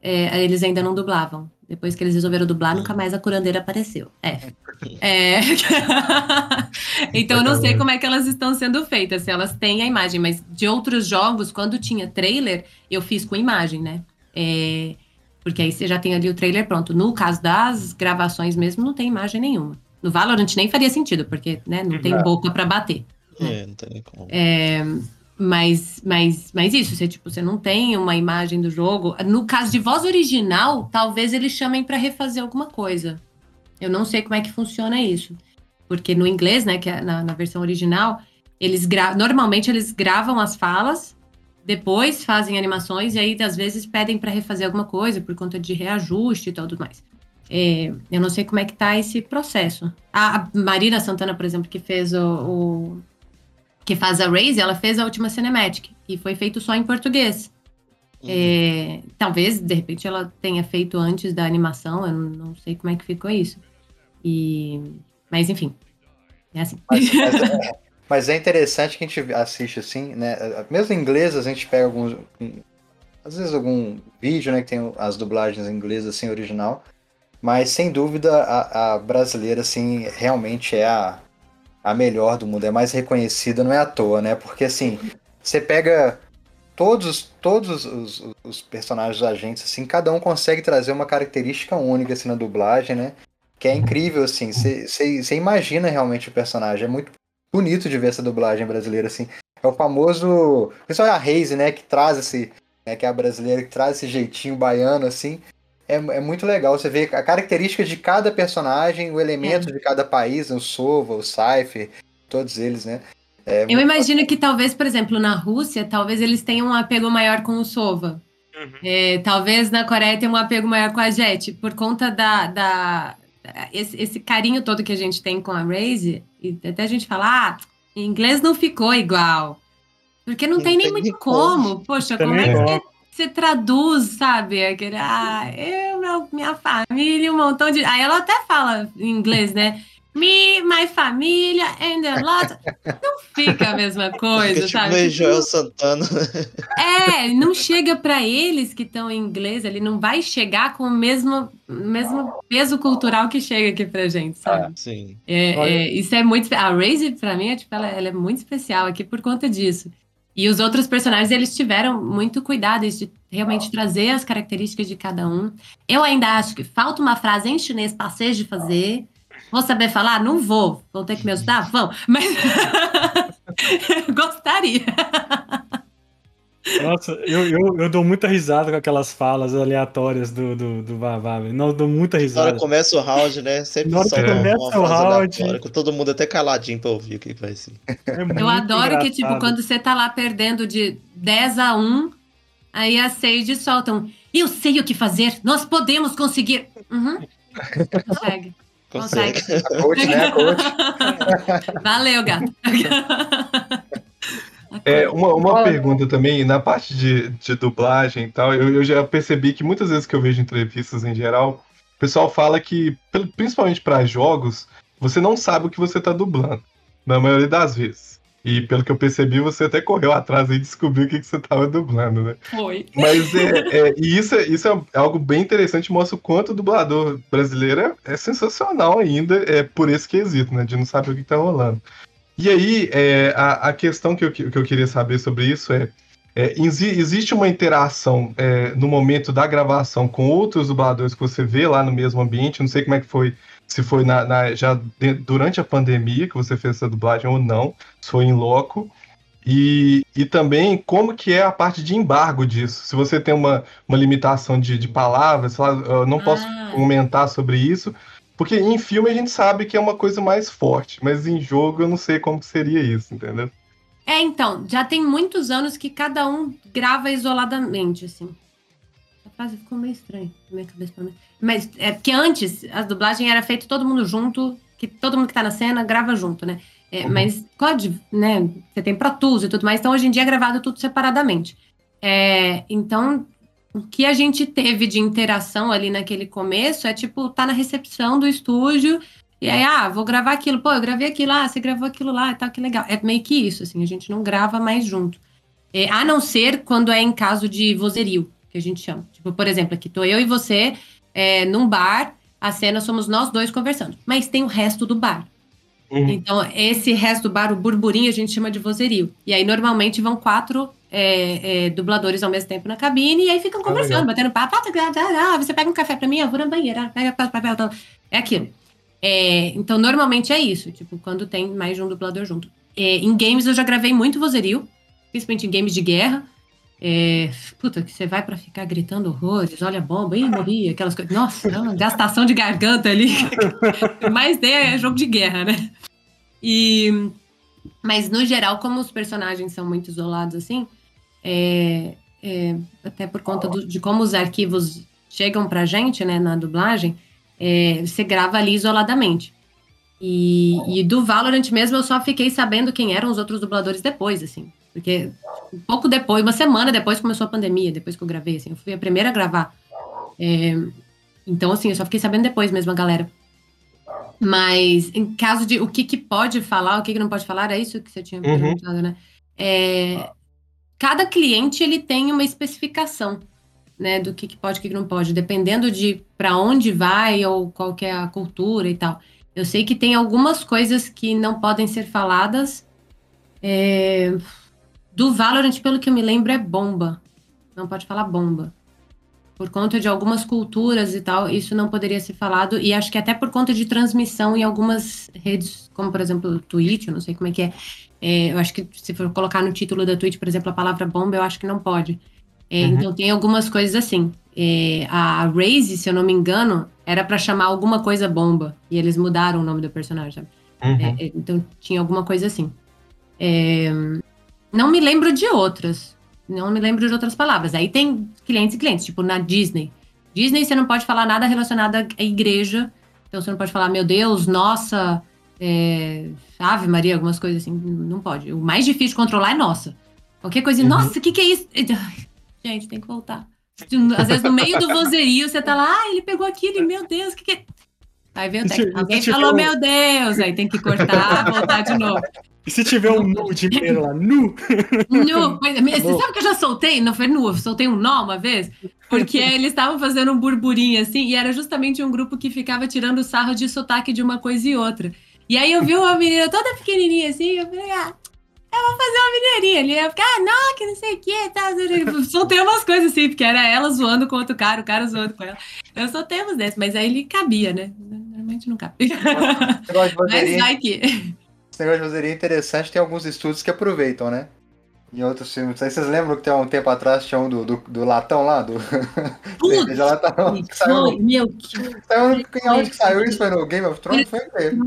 é, eles ainda não dublavam. Depois que eles resolveram dublar, nunca mais a curandeira apareceu. É. É. [LAUGHS] [LAUGHS] então eu não sei como é que elas estão sendo feitas, se elas têm a imagem, mas de outros jogos, quando tinha trailer, eu fiz com imagem, né? É, porque aí você já tem ali o trailer pronto. No caso das gravações mesmo, não tem imagem nenhuma. No Valorant nem faria sentido, porque né, não tem É. boca pra bater. É, não tem como. É, mas, mas, mas isso, você, tipo, você não tem uma imagem do jogo. No caso de voz original, talvez eles chamem pra refazer alguma coisa. Eu não sei como é que funciona isso. Porque no inglês, né, que é na, na versão original, eles normalmente eles gravam as falas, depois fazem animações, e aí às vezes pedem pra refazer alguma coisa por conta de reajuste e tudo mais. É, eu não sei como é que tá esse processo. A, a Marina Santana, por exemplo, que fez o- o que faz a Raze, ela fez a última Cinematic e foi feito só em português. É, talvez, de repente, ela tenha feito antes da animação, eu não, não sei como é que ficou isso. E, mas, enfim, é assim. Mas, mas é, [LAUGHS] mas é interessante que a gente assiste assim, né? Mesmo em inglês, a gente pega alguns. Às vezes algum vídeo, né? Que tem as dublagens em inglês, assim, original. Mas sem dúvida a, a brasileira, assim, realmente é a, a melhor do mundo, é mais reconhecida, não é à toa, né? Porque assim, você pega todos, todos os, os personagens da gente, assim, cada um consegue trazer uma característica única assim, na dublagem, né? Que é incrível, assim, você imagina realmente o personagem. É muito bonito de ver essa dublagem brasileira, assim. É o famoso. Pessoal, é a Reise, né? Que traz esse. Né, que é a brasileira, que traz esse jeitinho baiano, assim. É, é muito legal você ver a característica de cada personagem, o elemento de cada país, o Sova, o Cypher, todos eles, né? É Eu imagino que talvez, por exemplo, na Rússia, talvez eles tenham um apego maior com o Sova. Uhum. É, talvez na Coreia tenha um apego maior com a Jet, por conta da, da esse, esse carinho todo que a gente tem com a Raze, e até a gente fala, ah, em inglês não ficou igual. Porque não, Não tem nem tem muito como. como. Poxa, Tem como é que. Você, traduz, sabe? Aquele, ah, eu, meu, minha família, um montão de. Aí ela até fala em inglês, né? Me, my família, and a lot. Não fica a mesma [LAUGHS] coisa, tipo sabe? Tipo, Joel Santana. é, [LAUGHS] não chega pra eles que estão em inglês, ele não vai chegar com o mesmo, mesmo peso cultural que chega aqui pra gente, sabe? Sim. É, é, isso é muito. A Raze, pra mim, é, tipo, ela, ela é muito especial aqui por conta disso. E os outros personagens, eles tiveram muito cuidado de realmente trazer as características de cada um. Eu ainda acho que falta uma frase em chinês pra vocês de fazer. Vou saber falar? Não vou. Vão ter que me ajudar? Vão. Mas [LAUGHS] gostaria. Nossa, eu, eu, eu dou muita risada com aquelas falas aleatórias do, do, do Vavá. velho. Não, eu dou muita Na hora risada. que começa o round, né? Sempre Na hora que solta uma- começa uma o round- com todo mundo até caladinho pra ouvir o que que vai ser. É Eu adoro que, tipo, engraçado. quando você tá lá perdendo de 10 a 1, aí a Sage solta um. Eu sei o que fazer, nós podemos conseguir. Uhum. Consegue. Consegue. Consegue. A coach, né? A coach. Valeu, gato. [LAUGHS] É, uma, uma pergunta também, na parte de, de dublagem e tal, eu, eu já percebi que muitas vezes que eu vejo entrevistas em geral, o pessoal fala que, principalmente para jogos, você não sabe o que você tá dublando, na maioria das vezes. E pelo que eu percebi, você até correu atrás e descobriu o que, que você tava dublando, né? Foi. Mas é, [LAUGHS] é- e isso, é, isso é algo bem interessante, mostra o quanto o dublador brasileiro é, é sensacional ainda, é por esse quesito, né? De não saber o que tá rolando. E aí, é, a, a questão que eu, que eu queria saber sobre isso é, é, exi- existe uma interação é, no momento da gravação com outros dubladores que você vê lá no mesmo ambiente? Não sei como é que foi, se foi na, na- já durante a pandemia que você fez essa dublagem ou não, se foi em loco. E, e também como que é a parte de embargo disso. Se você tem uma, uma limitação de, de palavras, sei lá, eu não posso Ah. comentar sobre isso, porque em filme a gente sabe que é uma coisa mais forte, mas em jogo eu não sei como seria isso, entendeu? É, então, já tem muitos anos que cada um grava isoladamente, assim. Essa frase ficou meio estranha na minha cabeça. pelo menos. Mas é porque antes a dublagem era feito todo mundo junto, que todo mundo que tá na cena grava junto, né? É, Mas pode, né? Você tem Pro Tools e tudo mais, então hoje em dia é gravado tudo separadamente. É, então, o que a gente teve de interação ali naquele começo é tipo, tá na recepção do estúdio, e aí, ah, vou gravar aquilo, pô, eu gravei aquilo lá, você gravou aquilo lá e tal, que legal. É meio que isso, assim, a gente não grava mais junto. É, a não ser quando é em caso de vozerio, que a gente chama. Tipo, por exemplo, aqui tô eu e você é, num bar, a cena somos nós dois conversando, mas tem o resto do bar. Uhum. Então, esse resto do bar, o burburinho, a gente chama de vozerio. E aí, normalmente, vão quatro é, é, dubladores ao mesmo tempo na cabine, e aí ficam conversando, batendo papo. Ah, tá, tá, tá, você pega um café pra mim, eu vou na banheira, pega papel. É aquilo. É, então, normalmente é isso, tipo, quando tem mais de um dublador junto. É, em games, eu já gravei muito vozerio, principalmente em games de guerra. É, puta, que você vai pra ficar gritando horrores, olha a bomba, ih, morri, aquelas coisas. Nossa, gastação de garganta ali. [LAUGHS] Mas é jogo de guerra, né? E, mas no geral, como os personagens são muito isolados assim, é, é, até por conta do- de como os arquivos chegam pra gente, né, na dublagem, é, você grava ali isoladamente. E, e do Valorant mesmo eu só fiquei sabendo quem eram os outros dubladores depois, assim. Porque um pouco depois, uma semana depois começou a pandemia, depois que eu gravei, assim. Eu fui a primeira a gravar. É, então, assim, eu só fiquei sabendo depois mesmo, a galera. Mas em caso de o que, que pode falar, o que, que não pode falar, é isso que você tinha Uhum. perguntado, né? É, cada cliente ele tem uma especificação, né, do que, que pode e o que, que não pode, dependendo de para onde vai ou qual que é a cultura e tal. Eu sei que tem algumas coisas que não podem ser faladas. É, do Valorant, pelo que eu me lembro, é bomba. Não pode falar bomba. Por conta de algumas culturas e tal, isso não poderia ser falado. E acho que até por conta de transmissão em algumas redes, como por exemplo o Twitch, eu não sei como é que é. É, eu acho que se for colocar no título da Twitch, por exemplo, a palavra bomba, eu acho que não pode. É, Uhum. Então tem algumas coisas assim. É, a Raze, se eu não me engano, era pra chamar alguma coisa bomba. E eles mudaram o nome do personagem, sabe? Uhum. É, é, então tinha alguma coisa assim. É, não me lembro de outras. Não me lembro de outras palavras. Aí tem clientes e clientes, tipo na Disney. Disney você não pode falar nada relacionado à igreja. Então você não pode falar, meu Deus, nossa, é, Ave Maria, algumas coisas assim. Não pode. O mais difícil de controlar é nossa. Qualquer coisa, Uhum. nossa, o que, que é isso? [LAUGHS] Gente, tem que voltar. Às vezes no meio do vozerio você tá lá, ah, ele pegou aquilo meu Deus, o que, que é? Aí vem o técnico. Alguém falou, meu Deus, aí tem que cortar, voltar de novo. E se tiver um nu de primeiro lá, nu? Nu, [LAUGHS] mas, mas você sabe que eu já soltei? Não foi nu, eu soltei um nó uma vez, porque [LAUGHS] eles estavam fazendo um burburinho assim, e era justamente um grupo que ficava tirando sarro de sotaque de uma coisa e outra. E aí eu vi uma menina toda pequenininha assim, eu falei, ah, eu vou fazer uma mineirinha ali. Eu fiquei, ah, não, que não sei o que, tá. Eu soltei umas coisas assim, porque era ela zoando com outro cara, o cara zoando com ela. Eu soltei uns desses, mas aí ele cabia, né? Normalmente não cabe. [LAUGHS] Mas vai que. Esse negócio de vozeria é interessante, tem alguns estúdios que aproveitam, né? Em outros filmes. Aí vocês lembram que tem um tempo atrás tinha um do, do, do latão lá? Do... [LAUGHS] Cerveja latão. que saiu, Foi, meu, que saiu em onde que saiu isso? Foi no Game of Thrones? Foi mesmo.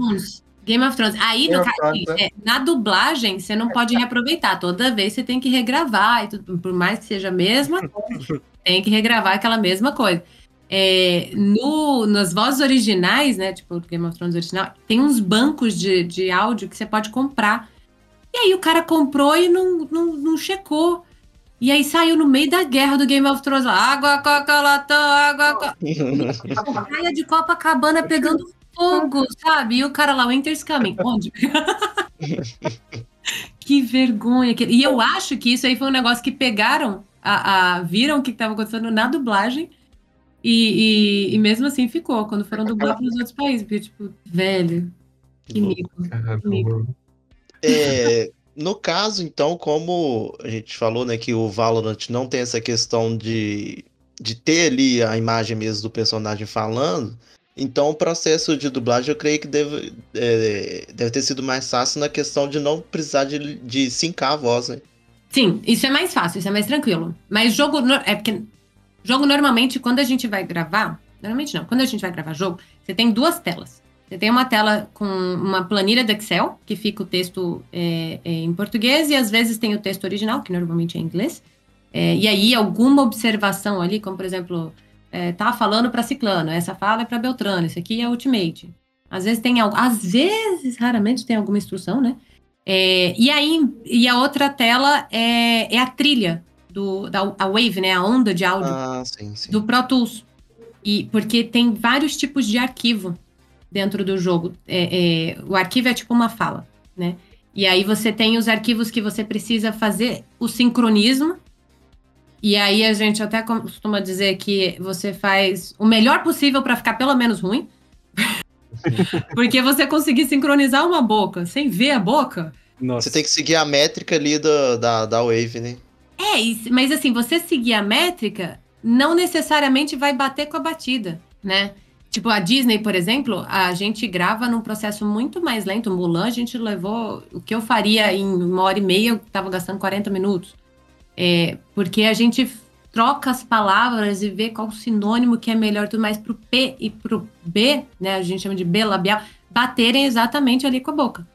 Game of Thrones. Aí, Game no caso, Thrones, é, na dublagem, você não pode reaproveitar. Toda vez você tem que regravar. E tudo, por mais que seja a mesma coisa, [LAUGHS] tem que regravar aquela mesma coisa. É, no, nas vozes originais, né? Tipo, Game of Thrones original, tem uns bancos de, de áudio que você pode comprar. E aí o cara comprou e não, não, não checou. E aí saiu no meio da guerra do Game of Thrones água, coca, latão, água, coca. [LAUGHS] Praia de Copacabana pegando fogo, sabe? E o cara lá, Winter's Coming. Onde? [LAUGHS] que vergonha. E eu acho que isso aí foi um negócio que pegaram, a, a- viram o que estava acontecendo na dublagem. E, e- e mesmo assim ficou, quando foram dublar [LAUGHS] para os outros países. Porque, tipo, velho, que mico. É, no caso, então, como a gente falou, né, que o Valorant não tem essa questão de, de ter ali a imagem mesmo do personagem falando, então o processo de dublagem eu creio que deve, é, deve ter sido mais fácil na questão de não precisar de, de sincar a voz, né? Sim, isso é mais fácil, isso é mais tranquilo. Mas jogo. no- É porque. Jogo normalmente, quando a gente vai gravar. Normalmente não, quando a gente vai gravar jogo, você tem duas telas. Você tem uma tela com uma planilha do Excel, que fica o texto é, é, em português, e às vezes tem o texto original, que normalmente é em inglês. É, e aí, alguma observação ali, como por exemplo, é, tá falando para Ciclano, essa fala é para Beltrano, esse aqui é Ultimate. Às vezes tem algo, às vezes, raramente tem alguma instrução, né? É, e aí, e a outra tela é, é a trilha do da a wave, né? A onda de áudio Ah, sim, sim. do Pro Tools. E porque tem vários tipos de arquivo dentro do jogo. É, é, o arquivo é tipo uma fala, né? E aí você tem os arquivos que você precisa fazer o sincronismo. E aí a gente até costuma dizer que você faz o melhor possível para ficar pelo menos ruim. [LAUGHS] Porque você conseguir sincronizar uma boca sem ver a boca. Nossa. Você tem que seguir a métrica ali do, da, da Wave, né? É, mas assim, você seguir a métrica não necessariamente vai bater com a batida, né? Tipo, a Disney, por exemplo, a gente grava num processo muito mais lento. Mulan, a gente levou. O que eu faria em uma hora e meia, eu tava gastando 40 minutos. É, porque a gente troca as palavras e vê qual sinônimo que é melhor, tudo mais pro P e pro B, né? A gente chama de B labial, baterem exatamente ali com a boca.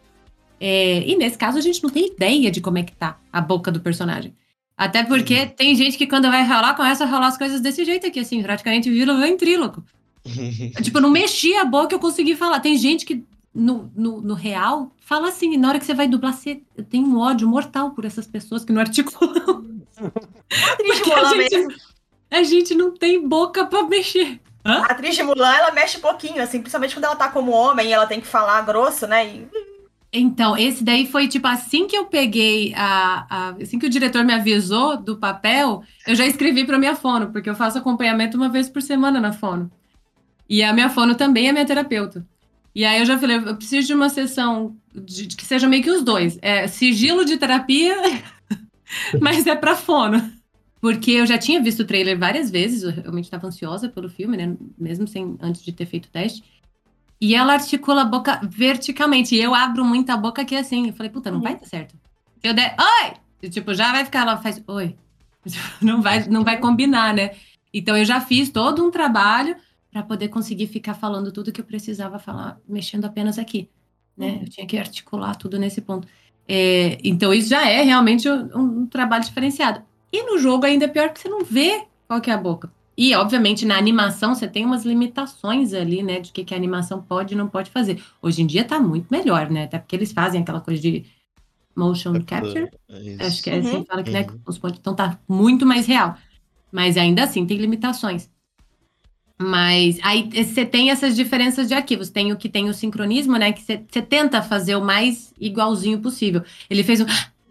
É, e nesse caso, a gente não tem ideia de como é que tá a boca do personagem. Até porque tem gente que quando vai rolar, começa a rolar as coisas desse jeito aqui, assim, praticamente vira um ventríloco. [LAUGHS] tipo, eu não mexi a boca, eu consegui falar. Tem gente que no, no, no real fala assim, e na hora que você vai dublar, você tem um ódio mortal por essas pessoas que não articulam. [LAUGHS] Porque a Mulan gente, mesmo. a gente não tem boca pra mexer. Hã? A atriz de Mulan, ela mexe pouquinho, assim, principalmente quando ela tá como homem e ela tem que falar grosso, né? E Então, esse daí foi tipo assim que eu peguei a, a- assim que o diretor me avisou do papel, eu já escrevi para minha fono, porque eu faço acompanhamento uma vez por semana na fono. E a minha fono também é minha terapeuta. E aí eu já falei, eu preciso de uma sessão de, de que seja meio que os dois, é sigilo de terapia, [LAUGHS] mas é para fono. Porque eu já tinha visto o trailer várias vezes, eu realmente estava ansiosa pelo filme, né? Mesmo sem antes de ter feito o teste. E ela articula a boca verticalmente. E eu abro muito a boca aqui assim. Eu falei, puta, não vai dar certo. Eu der, oi! E, tipo, já vai ficar, ela faz, oi. [LAUGHS] Não vai, não vai combinar, né? Então eu já fiz todo um trabalho para poder conseguir ficar falando tudo que eu precisava falar, mexendo apenas aqui. Né? Eu tinha que articular tudo nesse ponto. É, então isso já é realmente um, um trabalho diferenciado. E no jogo ainda é pior que você não vê qual que é a boca. E, obviamente, na animação você tem umas limitações ali, né? De que, que a animação pode e não pode fazer. Hoje em dia tá muito melhor, né? Até porque eles fazem aquela coisa de motion capture. É. Acho que é assim Uhum. fala que, né? Uhum. Os pontos, então tá muito mais real. Mas ainda assim tem limitações. Mas aí você tem essas diferenças de arquivos. Tem o que tem o sincronismo, né? Que você você tenta fazer o mais igualzinho possível. Ele fez um.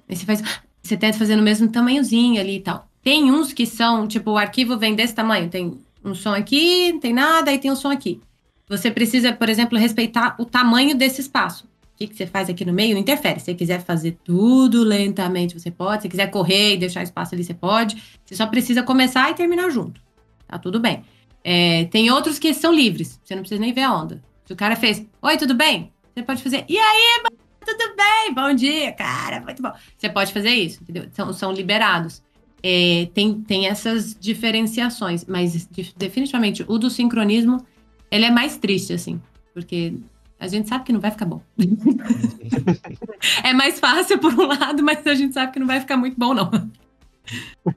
Aí você faz. Você tenta fazer no mesmo tamanhozinho ali e tal. Tem uns que são, tipo, o arquivo vem desse tamanho. Tem um som aqui, não tem nada, aí tem um som aqui. Você precisa, por exemplo, respeitar o tamanho desse espaço. O que, que você faz aqui no meio interfere. Se você quiser fazer tudo lentamente, você pode. Se quiser correr e deixar espaço ali, você pode. Você só precisa começar e terminar junto. Tá tudo bem. É, tem outros que são livres. Você não precisa nem ver a onda. Se o cara fez, oi, tudo bem? Você pode fazer, e aí, tudo bem? Bom dia, cara, muito bom. Você pode fazer isso, entendeu? São, são liberados. É, tem, tem essas diferenciações, mas de- definitivamente o do sincronismo, ele é mais triste, assim, porque a gente sabe que não vai ficar bom. [LAUGHS] é mais fácil por um lado, mas a gente sabe que não vai ficar muito bom, não. [LAUGHS]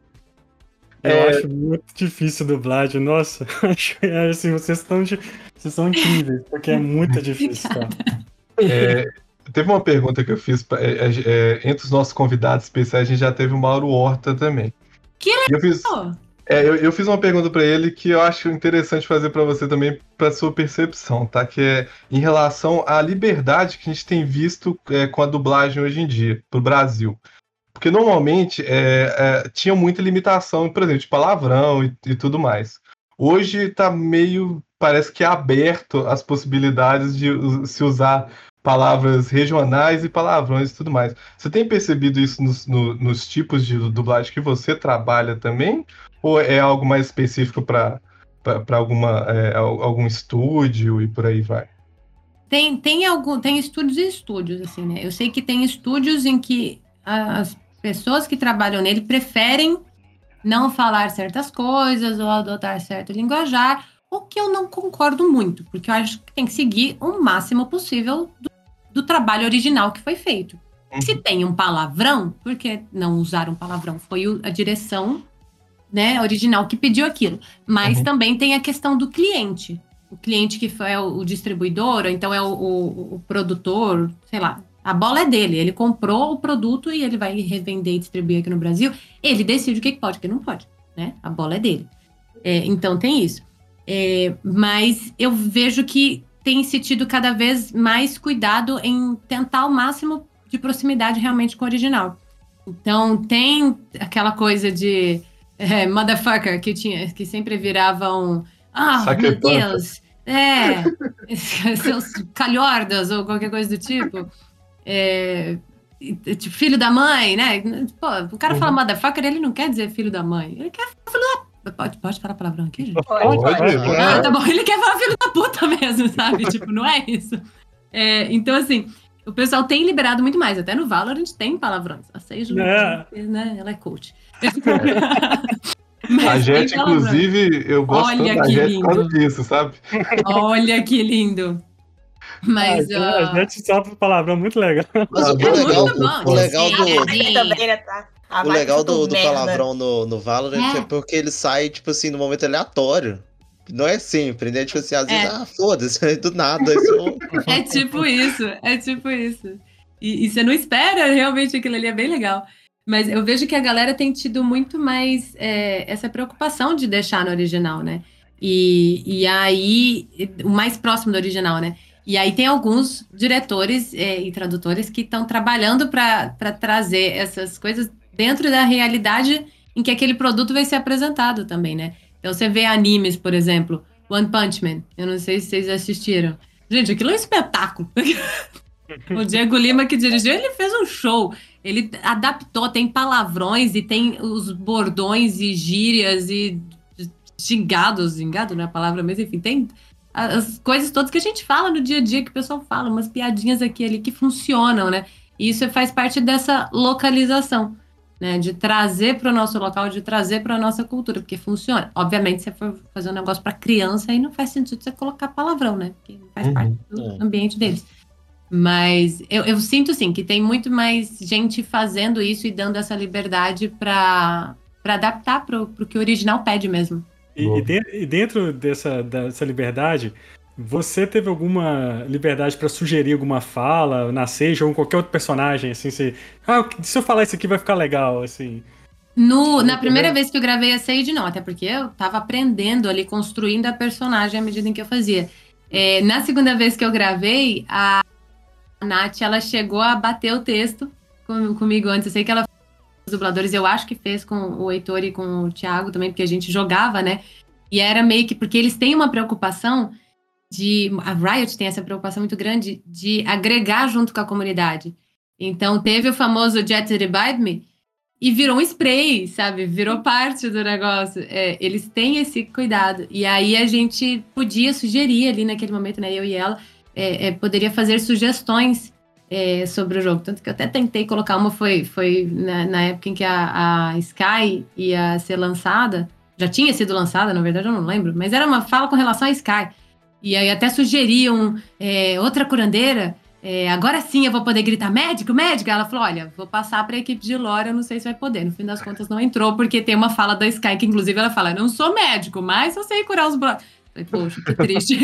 Eu É. acho muito difícil dublagem. Nossa, [LAUGHS] acho assim, vocês estão de- vocês são incríveis, porque é muito difícil, tá? É, teve uma pergunta que eu fiz é, é, é, entre os nossos convidados especiais, a gente já teve o Mauro Horta também. Que eu fiz, é, eu, eu fiz uma pergunta pra ele que eu acho interessante fazer pra você também, pra sua percepção, tá? Que é em relação à liberdade que a gente tem visto é, com a dublagem hoje em dia, pro Brasil. Porque normalmente é, tinha muita limitação, por exemplo, de palavrão e, e tudo mais. Hoje tá meio, parece que é aberto as possibilidades de se usar palavras regionais e palavrões e tudo mais. Você tem percebido isso nos, no- nos tipos de dublagem que você trabalha também? Ou é algo mais específico para alguma é, al- algum estúdio e por aí vai? Tem, tem, algum, tem estúdios e estúdios, assim, né? Eu sei que tem estúdios em que as pessoas que trabalham nele preferem não falar certas coisas ou adotar certo linguajar, o que eu não concordo muito, porque eu acho que tem que seguir o máximo possível do, do trabalho original que foi feito. Uhum. Se tem um palavrão, por que não usar um palavrão? Foi a direção né, original que pediu aquilo. Mas Uhum. também tem a questão do cliente. O cliente que foi o, distribuidor, ou então é o, o- o produtor, sei lá. A bola é dele. Ele comprou o produto e ele vai revender e distribuir aqui no Brasil. Ele decide o que pode o que não pode. Né? A bola é dele. É, então tem isso. É, mas eu vejo que tem se tido cada vez mais cuidado em tentar o máximo de proximidade realmente com o original. Então tem aquela coisa de [LAUGHS] é, motherfucker que tinha, que sempre virava um ah, Sucker meu. Deus, é, [LAUGHS] seus calhordas ou qualquer coisa do tipo. É, tipo, filho da mãe, né? Pô, o cara fala motherfucker, ele não quer dizer filho da mãe. Ele quer falar filho da... Pode, pode falar palavrão aqui, gente? Pode, Pode, pode. Ah, tá bom. Ele quer falar filho da puta mesmo, sabe? tipo, não é isso. É, então, assim, o pessoal tem liberado muito mais. Até no Valorant tem palavrões. A Sage, É. né? Ela é coach. [LAUGHS] A palavrão. inclusive, eu gosto Olha da que Jet por causa lindo. disso, sabe? Olha que lindo. Mas, a ah, gente sabe palavrão muito legal. Mas o É legal, muito bom, o legal sim, do, é. Também, né, tá? A o legal do, do palavrão no, no Valorant é. É. porque ele sai, tipo assim, no momento aleatório. Não é sempre, né? Tipo assim, às vezes, É. ah, foda-se, [LAUGHS] do nada. Isso, é tipo isso. É tipo isso. E, e você não espera, realmente, aquilo ali é bem legal. Mas eu vejo que a galera tem tido muito mais é, essa preocupação de deixar no original, né? E, e aí, o mais próximo do original, né? E aí tem alguns diretores é, e tradutores que estão trabalhando para trazer essas coisas dentro da realidade em que aquele produto vai ser apresentado também, né? Então você vê animes, por exemplo, One Punch Man. Eu não sei se vocês assistiram. Gente, aquilo é um espetáculo. [LAUGHS] o Diego Lima que dirigiu, ele fez um show. Ele adaptou, tem palavrões e tem os bordões e gírias e xingados, xingado não é a palavra, mas enfim, tem as coisas todas que a gente fala no dia a dia, que o pessoal fala, umas piadinhas aqui ali que funcionam, né? E isso faz parte dessa localização, né? De trazer para o nosso local, de trazer para a nossa cultura, porque funciona. Obviamente, se você for fazer um negócio para criança, aí não faz sentido você colocar palavrão, né? Porque faz Uhum. parte do É. ambiente deles. Mas eu, eu sinto, sim, que tem muito mais gente fazendo isso e dando essa liberdade para adaptar para o que o original pede mesmo. E, e de- e dentro dessa, dessa liberdade, você teve alguma liberdade pra sugerir alguma fala na Seja ou em qualquer outro personagem, assim, se, ah, se eu falar isso aqui vai ficar legal, assim. No, na Sim, primeira vez que eu gravei a Sage, não, até porque eu tava aprendendo ali, construindo a personagem à medida em que eu fazia. É, na segunda vez que eu gravei, a Nath, ela chegou a bater o texto com- comigo antes. Eu sei que ela fez com os dubladores, eu acho que fez com o Heitor e com o Thiago também, porque a gente jogava, né? E era meio que, porque eles têm uma preocupação de. A Riot tem essa preocupação muito grande de agregar junto com a comunidade. Então teve o famoso Jet Revive Me, e virou um spray, sabe? Virou parte do negócio. É, eles têm esse cuidado. E aí a gente podia sugerir ali naquele momento, né? Eu e ela, é, é, poderia fazer sugestões é, sobre o jogo. Tanto que eu até tentei colocar uma, foi, foi na, na época em que a, a Sky ia ser lançada. Já tinha sido lançada, na verdade, eu não lembro, mas era uma fala com relação à Sky. E aí até sugeriam é, outra curandeira. é, agora sim eu vou poder gritar médico, médico. Ela falou: olha, vou passar para a equipe de lore, eu não sei se vai poder. No fim das contas, não entrou, porque tem uma fala da Sky que, inclusive, ela fala: não sou médico, mas eu sei curar os brothers. Falei, Poxa, que triste.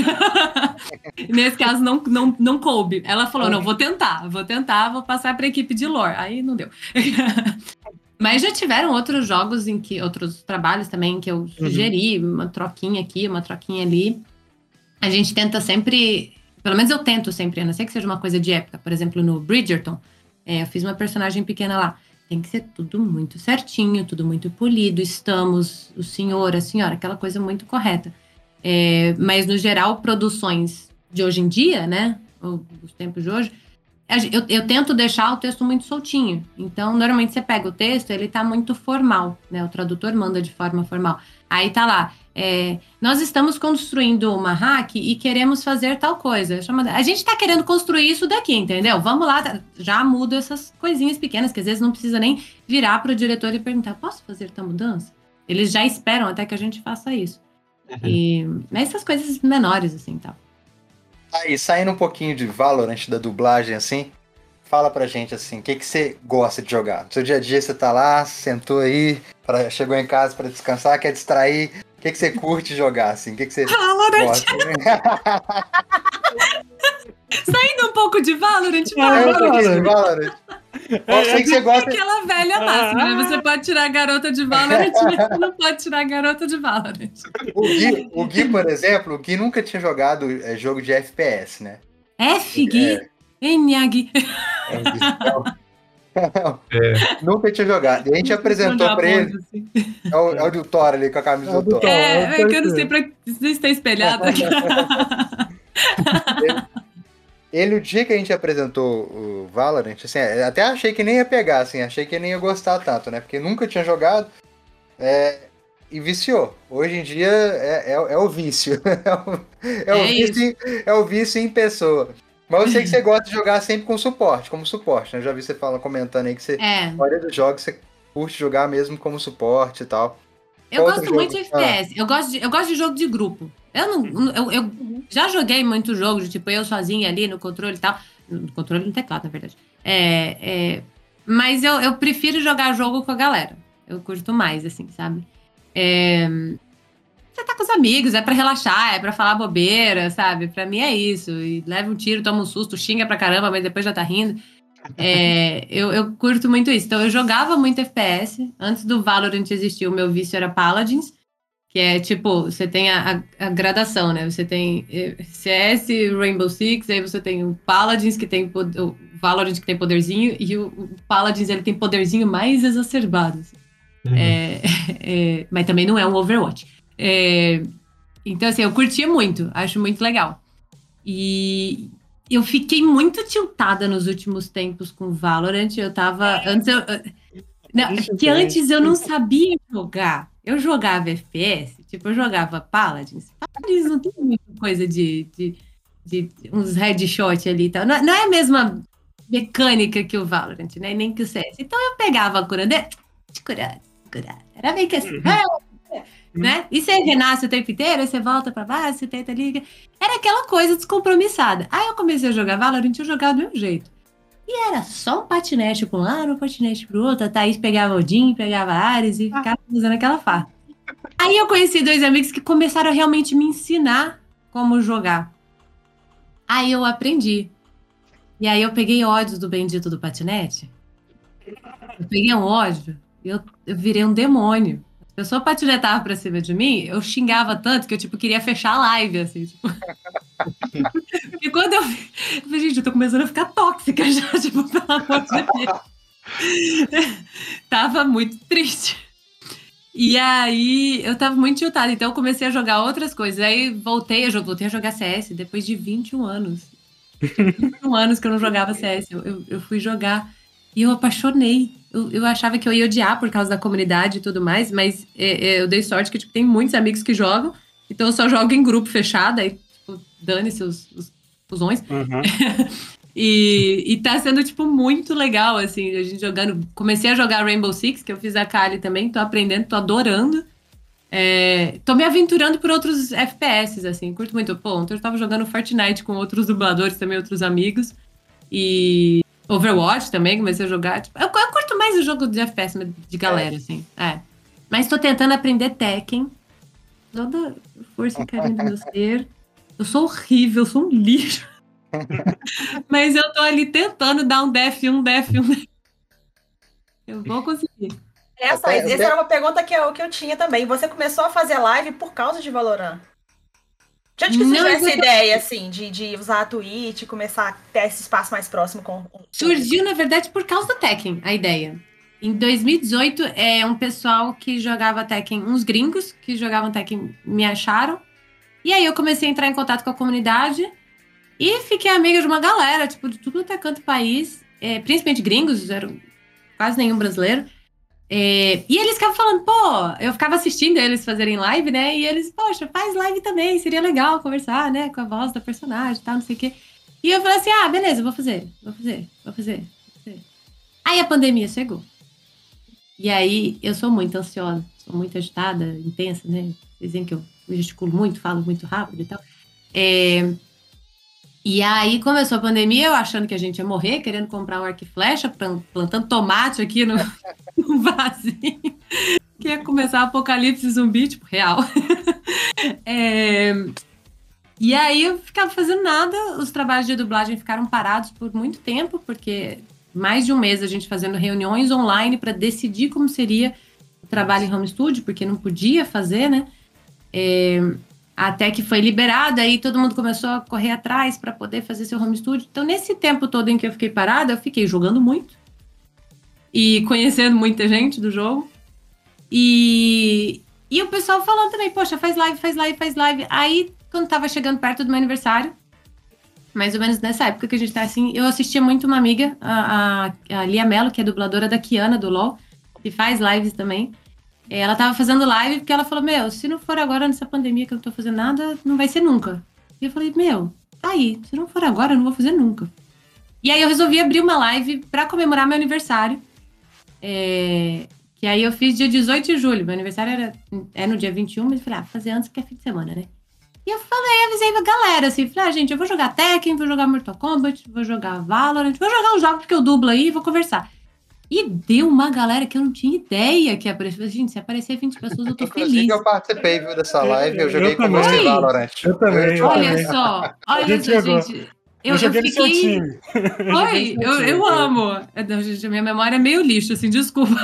[LAUGHS] Nesse caso, não, não, não coube. Ela falou: não, vou tentar, vou tentar, vou passar para a equipe de lore. Aí não deu. [LAUGHS] Mas já tiveram outros jogos em que, outros trabalhos também que eu sugeri, uma troquinha aqui, uma troquinha ali. A gente tenta sempre, pelo menos eu tento sempre, a não ser que seja uma coisa de época. Por exemplo, no Bridgerton, é, eu fiz uma personagem pequena lá. Tem que ser tudo muito certinho, tudo muito polido. Estamos, o senhor, a senhora, aquela coisa muito correta. É, mas, no geral, produções de hoje em dia, né? Os tempos de hoje, eu, eu tento deixar o texto muito soltinho. Então, normalmente você pega o texto, ele tá muito formal, né? O tradutor manda de forma formal. Aí tá lá, é, nós estamos construindo uma hack e queremos fazer tal coisa. A gente tá querendo construir isso daqui, entendeu? Vamos lá, tá- já muda essas coisinhas pequenas, que às vezes não precisa nem virar pro diretor e perguntar, posso fazer tal mudança? Eles já esperam até que a gente faça isso. E essas coisas menores, assim, tá? Aí, saindo um pouquinho de Valorant, da dublagem, assim, fala pra gente assim, o que, que você gosta de jogar? No seu dia a dia você tá lá, sentou aí, pra, chegou em casa pra descansar, quer distrair. O que, que você curte jogar, assim? O que, que você Valorant! gosta? [LAUGHS] Saindo um pouco de Valorant, É, Valorant. Valorant. Eu sei que você gosta. Aquela velha máxima, né? Você pode tirar a garota de Valorant, [LAUGHS] mas você não pode tirar a garota de Valorant. O Gui, o Gui, por exemplo, o Gui nunca tinha jogado é, jogo de FPS, né? F, Gui. É, então, [LAUGHS] É. nunca tinha jogado. E a gente apresentou pra ele. Assim. É o, é o do Thor ali com a camisa É do do Thor. É, é que eu não sei pra se está espelhado aqui. [LAUGHS] Ele, o dia que a gente apresentou o Valorant, assim, até achei que nem ia pegar, assim, achei que nem ia gostar tanto, né? Porque nunca tinha jogado é, e viciou. Hoje em dia é, é, é o vício. [LAUGHS] É o, é o É vício em, é o vício em pessoa. Mas eu sei que você gosta de jogar sempre com suporte, como suporte, né? Eu já vi você falando, comentando aí que você, É, a maioria dos jogos você curte jogar mesmo como suporte e tal. eu Outro gosto muito de jogo? Ah. FPS. Eu, gosto de, eu gosto de jogo de grupo. Eu não. Eu, eu já joguei muito jogo de tipo eu sozinha ali no controle e tal. No controle no teclado, na verdade. É, é, mas eu, eu prefiro jogar jogo com a galera. Eu curto mais, assim, sabe? É, você tá com os amigos, é pra relaxar, é pra falar bobeira, sabe? Pra mim é isso. E leva um tiro, toma um susto, xinga pra caramba, mas depois já tá rindo. É, [LAUGHS] eu, eu curto muito isso. Então, eu jogava muito FPS. Antes do Valorant existir, o meu vício era Paladins. Que é tipo, você tem a, a- a gradação, né? Você tem eh, CS, Rainbow Six, aí você tem o Paladins, que tem o Valorant, que tem poderzinho, e o, o Paladins ele tem poderzinho mais exacerbado. assim. Uhum. É, [LAUGHS] é, mas também não é um Overwatch. É, então, assim, eu curtia muito, acho muito legal. E eu fiquei muito tiltada nos últimos tempos com Valorant. Eu tava. Antes eu. Não, Isso que antes eu não sabia jogar. Eu jogava FPS, tipo, eu jogava Paladins. Paladins não tem muita coisa de, de, de uns headshot ali e tal. Não, não é a mesma mecânica que o Valorant, né? Nem que o CS. Então eu pegava a curandeira, curada, curada. Era meio que assim, ah, né? E você renasce o tempo inteiro, aí você volta pra baixo, você tenta liga. Era aquela coisa descompromissada. Aí eu comecei a jogar Valorant, eu jogava do meu jeito. E era só um patinete com um lado, um patinete pro outro. A Thaís pegava o Odin, pegava a Ares e ficava fazendo aquela farra. Aí eu conheci dois amigos que começaram a realmente me ensinar como jogar. Aí eu aprendi. E aí eu peguei ódio do bendito do patinete. Eu peguei um ódio e eu, eu virei um demônio. A pessoa patinetava pra cima de mim, eu xingava tanto que eu, tipo, queria fechar a live, assim, tipo. [LAUGHS] e quando eu eu falei, gente, eu tô começando a ficar tóxica [LAUGHS] já, tipo, pelo amor de Deus. [LAUGHS] tava muito triste. E aí, eu tava muito tiltada, então eu comecei a jogar outras coisas. Aí voltei a, jo- voltei a jogar CS depois de 21 anos. 21 anos que eu não jogava CS. Eu, eu, eu fui jogar e eu apaixonei. Eu, eu achava que eu ia odiar por causa da comunidade e tudo mais, mas é, é, eu dei sorte que tipo, tem muitos amigos que jogam, então eu só jogo em grupo fechado, aí tipo, dane-se os, os fusões. Uhum. [LAUGHS] E, e tá sendo, tipo, muito legal, assim, a gente jogando. Comecei a jogar Rainbow Six, que eu fiz a Kali também, tô aprendendo, tô adorando. É, tô me aventurando por outros FPS, assim, curto muito. Pô, ontem eu tava jogando Fortnite com outros dubladores também, outros amigos. E Overwatch também, comecei a jogar. Tipo, eu, eu curto mais o jogo de FPS mas de galera, assim. É. Mas tô tentando aprender Tekken. Toda força e carinho do meu ser. Eu sou horrível, eu sou um lixo. [LAUGHS] Mas eu tô ali tentando dar um def 1, def 1. Eu vou conseguir. Essa, essa era uma pergunta que eu, que eu tinha também. Você começou a fazer live por causa de Valorant? De onde que Não, surgiu essa exatamente. ideia, assim, de, de usar a Twitch, começar a ter esse espaço mais próximo com... Surgiu, na verdade, por causa do Tekken, a ideia. Em 2018, é um pessoal que jogava Tekken, uns gringos que jogavam Tekken me acharam. E aí eu comecei a entrar em contato com a comunidade e fiquei amiga de uma galera, tipo, de tudo até canto do país, é, principalmente gringos, eram quase nenhum brasileiro. É, e eles ficavam falando, pô, eu ficava assistindo eles fazerem live, né? E eles, poxa, faz live também, seria legal conversar, né? Com a voz da personagem e tal, não sei o quê. E eu falei assim, ah, beleza, vou fazer, vou fazer, vou fazer, vou fazer. Aí a pandemia chegou. E aí eu sou muito ansiosa, sou muito agitada, intensa, né? Dizem que eu gesticulo muito, falo muito rápido e tal. É, E aí começou a pandemia, eu achando que a gente ia morrer, querendo comprar um arco e flecha, plan- plantando tomate aqui no, [LAUGHS] no vasinho. Que ia começar o apocalipse zumbi, tipo, real. [LAUGHS] É, E aí eu ficava fazendo nada, os trabalhos de dublagem ficaram parados por muito tempo, porque mais de um mês a gente fazendo reuniões online para decidir como seria o trabalho em home studio, porque não podia fazer, né? É, até que foi liberado, aí todo mundo começou a correr atrás para poder fazer seu home studio. Então, nesse tempo todo em que eu fiquei parada, eu fiquei jogando muito e conhecendo muita gente do jogo. E, e o pessoal falando também, poxa, faz live, faz live, faz live. Aí, quando tava chegando perto do meu aniversário, mais ou menos nessa época que a gente tá assim, eu assistia muito uma amiga, a, a, a Lia Mello, que é dubladora da Kiana do LoL, que faz lives também. É, Ela tava fazendo live porque ela falou: Meu, se não for agora nessa pandemia que eu não tô fazendo nada, não vai ser nunca. E eu falei: Meu, tá aí, se não for agora, eu não vou fazer nunca. E aí eu resolvi abrir uma live pra comemorar meu aniversário. É, que aí eu fiz dia 18 de julho. Meu aniversário era, é no dia 21, mas eu falei: Ah, fazer antes porque é fim de semana, né? E eu falei, avisei pra galera assim: Falei, ah, gente, eu vou jogar Tekken, vou jogar Mortal Kombat, vou jogar Valorant, vou jogar os jogos que eu dublo aí e vou conversar. E deu uma galera que eu não tinha ideia que ia aparecer. Gente, se aparecer 20 pessoas, eu tô Inclusive, feliz. eu participei viu, dessa live, eu joguei Eu com você Valorant. Eu também, eu Olha também. só, [LAUGHS] olha gente só, jogou. gente. Eu, Eu, no seu fiquei. time. [LAUGHS] Oi, eu, eu amo. Não, gente, minha memória é meio lixo, assim, desculpa.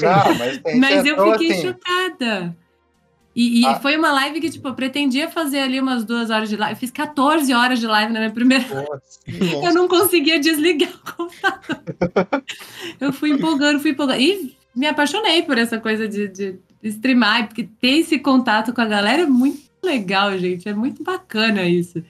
Não, mas tem Mas eu fiquei assim, chocada. E, e Ah. foi uma live que, tipo, eu pretendia fazer ali umas duas horas de live. Eu fiz 14 horas de live na minha primeira. [LAUGHS] Eu não conseguia desligar o computador. [LAUGHS] eu fui empolgando, fui empolgando. E me apaixonei por essa coisa de, de streamar, porque ter esse contato com a galera é muito legal, gente. É muito bacana isso.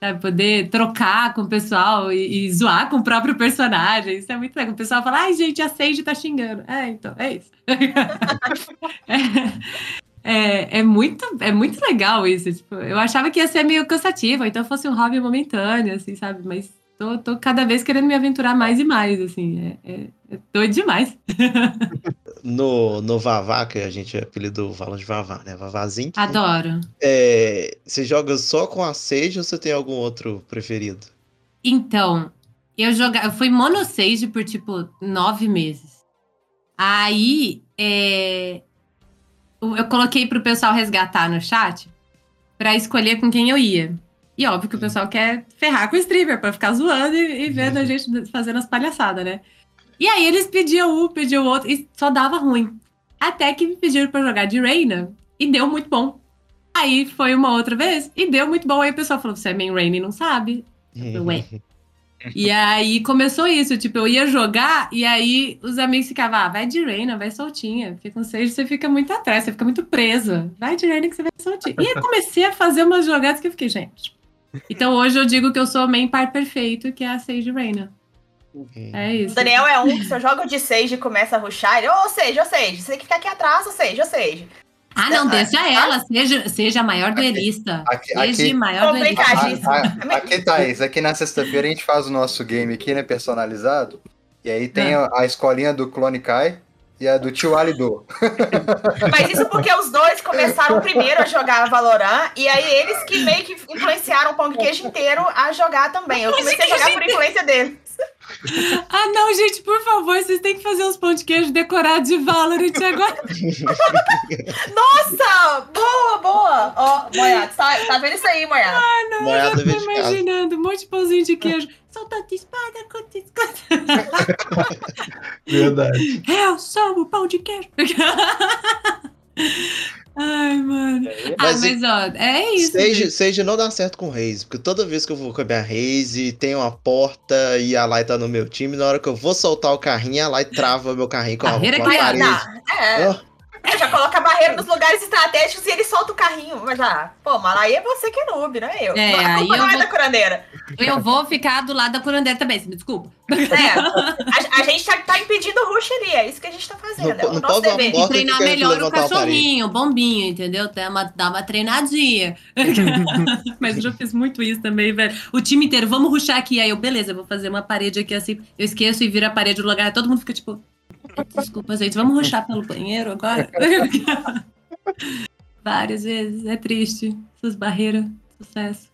Sabe, poder trocar com o pessoal e, e zoar com o próprio personagem. Isso é muito legal. O pessoal fala, ai, gente, a Sage tá xingando. É, então, é isso. [LAUGHS] É, é, muito, é muito legal isso. Tipo, eu achava que ia ser meio cansativo, então fosse um hobby momentâneo, assim, sabe? Mas tô, tô cada vez querendo me aventurar mais e mais, assim. É, é, é doido demais. [LAUGHS] No, no Vavá, que a gente apelidou o Valor de Vavá, né? Vavazinho. Adoro. É, você joga só com a Sage ou você tem algum outro preferido? Então, eu joga... eu fui mono Sage por tipo nove meses. Aí é, eu coloquei pro pessoal resgatar no chat pra escolher com quem eu ia. E óbvio que o pessoal quer ferrar com o streamer pra ficar zoando e, e vendo a gente fazendo as palhaçadas, né? E aí eles pediam um, pediam outro, e só dava ruim. Até que me pediram pra jogar de Reina e deu muito bom. Aí foi uma outra vez e deu muito bom. Aí o pessoal falou: você é main Reina e não sabe. Ué. [LAUGHS] E [LAUGHS] aí começou isso, tipo, eu ia jogar e aí os amigos ficavam, ah, vai de Reina, vai soltinha. Porque com Sage você fica muito atrás, você fica muito presa. Vai de Reina que você vai soltinha. E aí comecei a fazer umas jogadas que eu fiquei, gente. Então hoje eu digo que eu sou main par perfeito, que é a Sage Reina. É O isso. Daniel é um que se eu jogo de Sage e começa a ruxar, ele, ô Sage, ô Sage, você tem que ficar aqui atrás, ô Sage, ô Sage. Ah, não, deixa ela, seja, seja a maior duelista. Aqui- Seja aqui- maior duelista. A- a- aqui, Thaís, aqui na sexta-feira a gente faz o nosso game aqui, né, personalizado. E aí tem a, a escolinha do Clone Kai e a do tio Alido. [LAUGHS] Mas isso porque os dois começaram primeiro a jogar Valorant, e aí eles que meio que influenciaram o Pão de Queijo inteiro a jogar também. Eu comecei a jogar por influência deles. [LAUGHS] Ah, não, gente, por favor, vocês têm que fazer os pão de queijo decorados de Valorant agora. [LAUGHS] Nossa! Boa, boa! Ó, Moiado, tá, tá vendo isso aí, Moiado? Não, Moeda eu já tô casa. imaginando um monte de pãozinho de queijo. Soltando espada contra espada. Verdade. [LAUGHS] Eu sou o pão de queijo. Ai, mano. Ah, Mas mas ó, é isso. Gente. Sage não dá certo com Raze, porque toda vez que eu vou com a minha Raze, tem uma porta e a Lai tá no meu time, na hora que eu vou soltar o carrinho, a Lai trava meu carrinho com a, com Barreira a parede. É, Ó, é, já coloca a barreira nos lugares estratégicos e ele solta o carrinho. Mas ah, pô, mas aí é você que é noob, não é eu. É, a aí culpa eu não é vou- da curandeira. Eu vou ficar do lado da curandeira também, você me desculpa. É, a, a gente tá, tá impedindo o rush ali, é isso que a gente tá fazendo. Não é o não nosso dever. Bota treinar melhor o cachorrinho, o bombinho, entendeu? Dá uma, dá uma treinadinha. [LAUGHS] Mas eu já fiz muito isso também, velho. O time inteiro, vamos ruxar aqui. Aí eu, beleza, eu vou fazer uma parede aqui assim. Eu esqueço e vira a parede do lugar. Todo mundo fica tipo, desculpa, gente, vamos ruxar pelo banheiro agora? [LAUGHS] Várias vezes. É triste. Essas barreiras. Sucesso.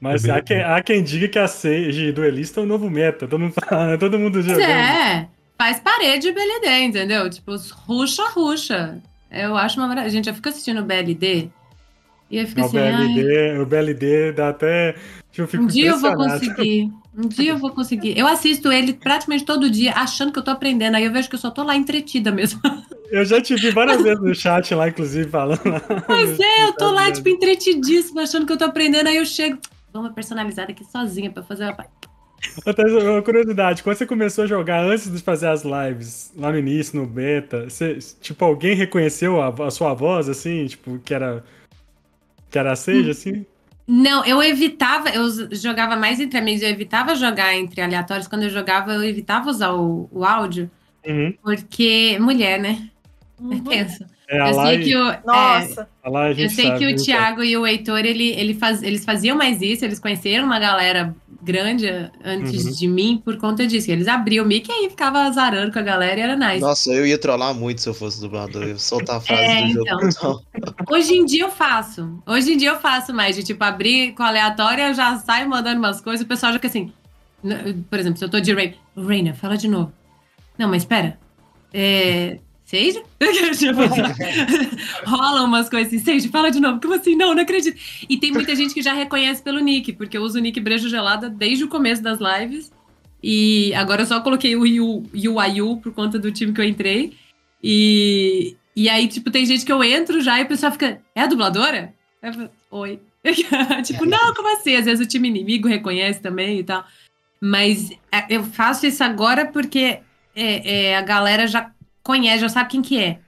Mas há quem, há quem diga que a Sage duelista é o novo meta. Todo mundo, fala, [LAUGHS] todo mundo Mas jogando. é, faz parede e BLD, entendeu? Tipo, ruxa, ruxa. Eu acho uma maravilha. Gente, eu fico assistindo o BLD e eu fico O assim, ai, BLD, o BLD dá até. Eu fico um dia eu vou conseguir. Um dia eu vou conseguir. Eu assisto ele praticamente todo dia, achando que eu tô aprendendo. Aí eu vejo que eu só tô lá entretida mesmo. [LAUGHS] Eu já te vi várias vezes no chat lá, inclusive, falando. Mas é, eu tô lá, tipo, entretidíssima, achando que eu tô aprendendo. Aí eu chego, dou uma personalizada aqui sozinha pra fazer uma. Até uma curiosidade, quando você começou a jogar antes de fazer as lives, lá no início, no beta, você, tipo, alguém reconheceu a, a sua voz, assim, tipo, que era. Que era a Sage, assim? Não, eu evitava, eu jogava mais entre amigos, eu evitava jogar entre aleatórios. Quando eu jogava, eu evitava usar o, o áudio, Uhum. porque mulher, né? É Uhum. tenso. É, Eu sei que o. é, Nossa. a Lai a gente eu sei sabe, que o né, Thiago e o Heitor, ele, ele faz, eles faziam mais isso, eles conheceram uma galera grande antes Uhum. de mim por conta disso. Eles abriam o mic e aí ficava azarando com a galera e era nice. Nossa, eu ia trollar muito se eu fosse dublador. Eu ia soltar a frase É, do jogo. então. Então, Hoje em dia eu faço. Hoje em dia eu faço mais, de tipo, abrir com aleatória, eu já saio mandando umas coisas, o pessoal já fica assim. Por exemplo, se eu tô de Rain. Raina, fala de novo. Não, mas espera. É. Tipo, [LAUGHS] [LAUGHS] Rolam umas coisas assim, Sage, fala de novo. Como assim? Não, não acredito. E tem muita gente que já reconhece pelo nick, porque eu uso o nick Brejo Gelada desde o começo das lives. E agora eu só coloquei o Yu, UIU por conta do time que eu entrei. E, e aí, tipo, tem gente que eu entro já e o pessoal fica, é a dubladora? Eu falo, Oi. [LAUGHS] tipo, não, como assim? Às vezes o time inimigo reconhece também e tal. Mas é, eu faço isso agora porque é, é, a galera já conhece, já sabe quem que é.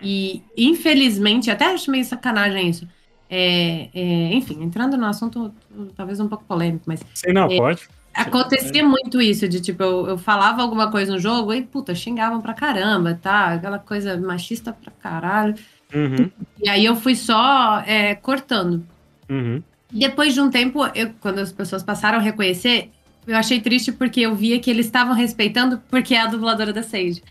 E, infelizmente, até acho meio sacanagem isso. É, é, enfim, entrando no assunto talvez um pouco polêmico, mas Sim, não, É. pode. Acontecia muito isso, de tipo, eu, eu falava alguma coisa no jogo e, puta, xingavam pra caramba, tá? Aquela coisa machista pra caralho. Uhum, E aí eu fui só é, cortando. uhum. E depois de um tempo, eu, quando as pessoas passaram a reconhecer, eu achei triste porque eu via que eles estavam respeitando porque é a dubladora da Sage.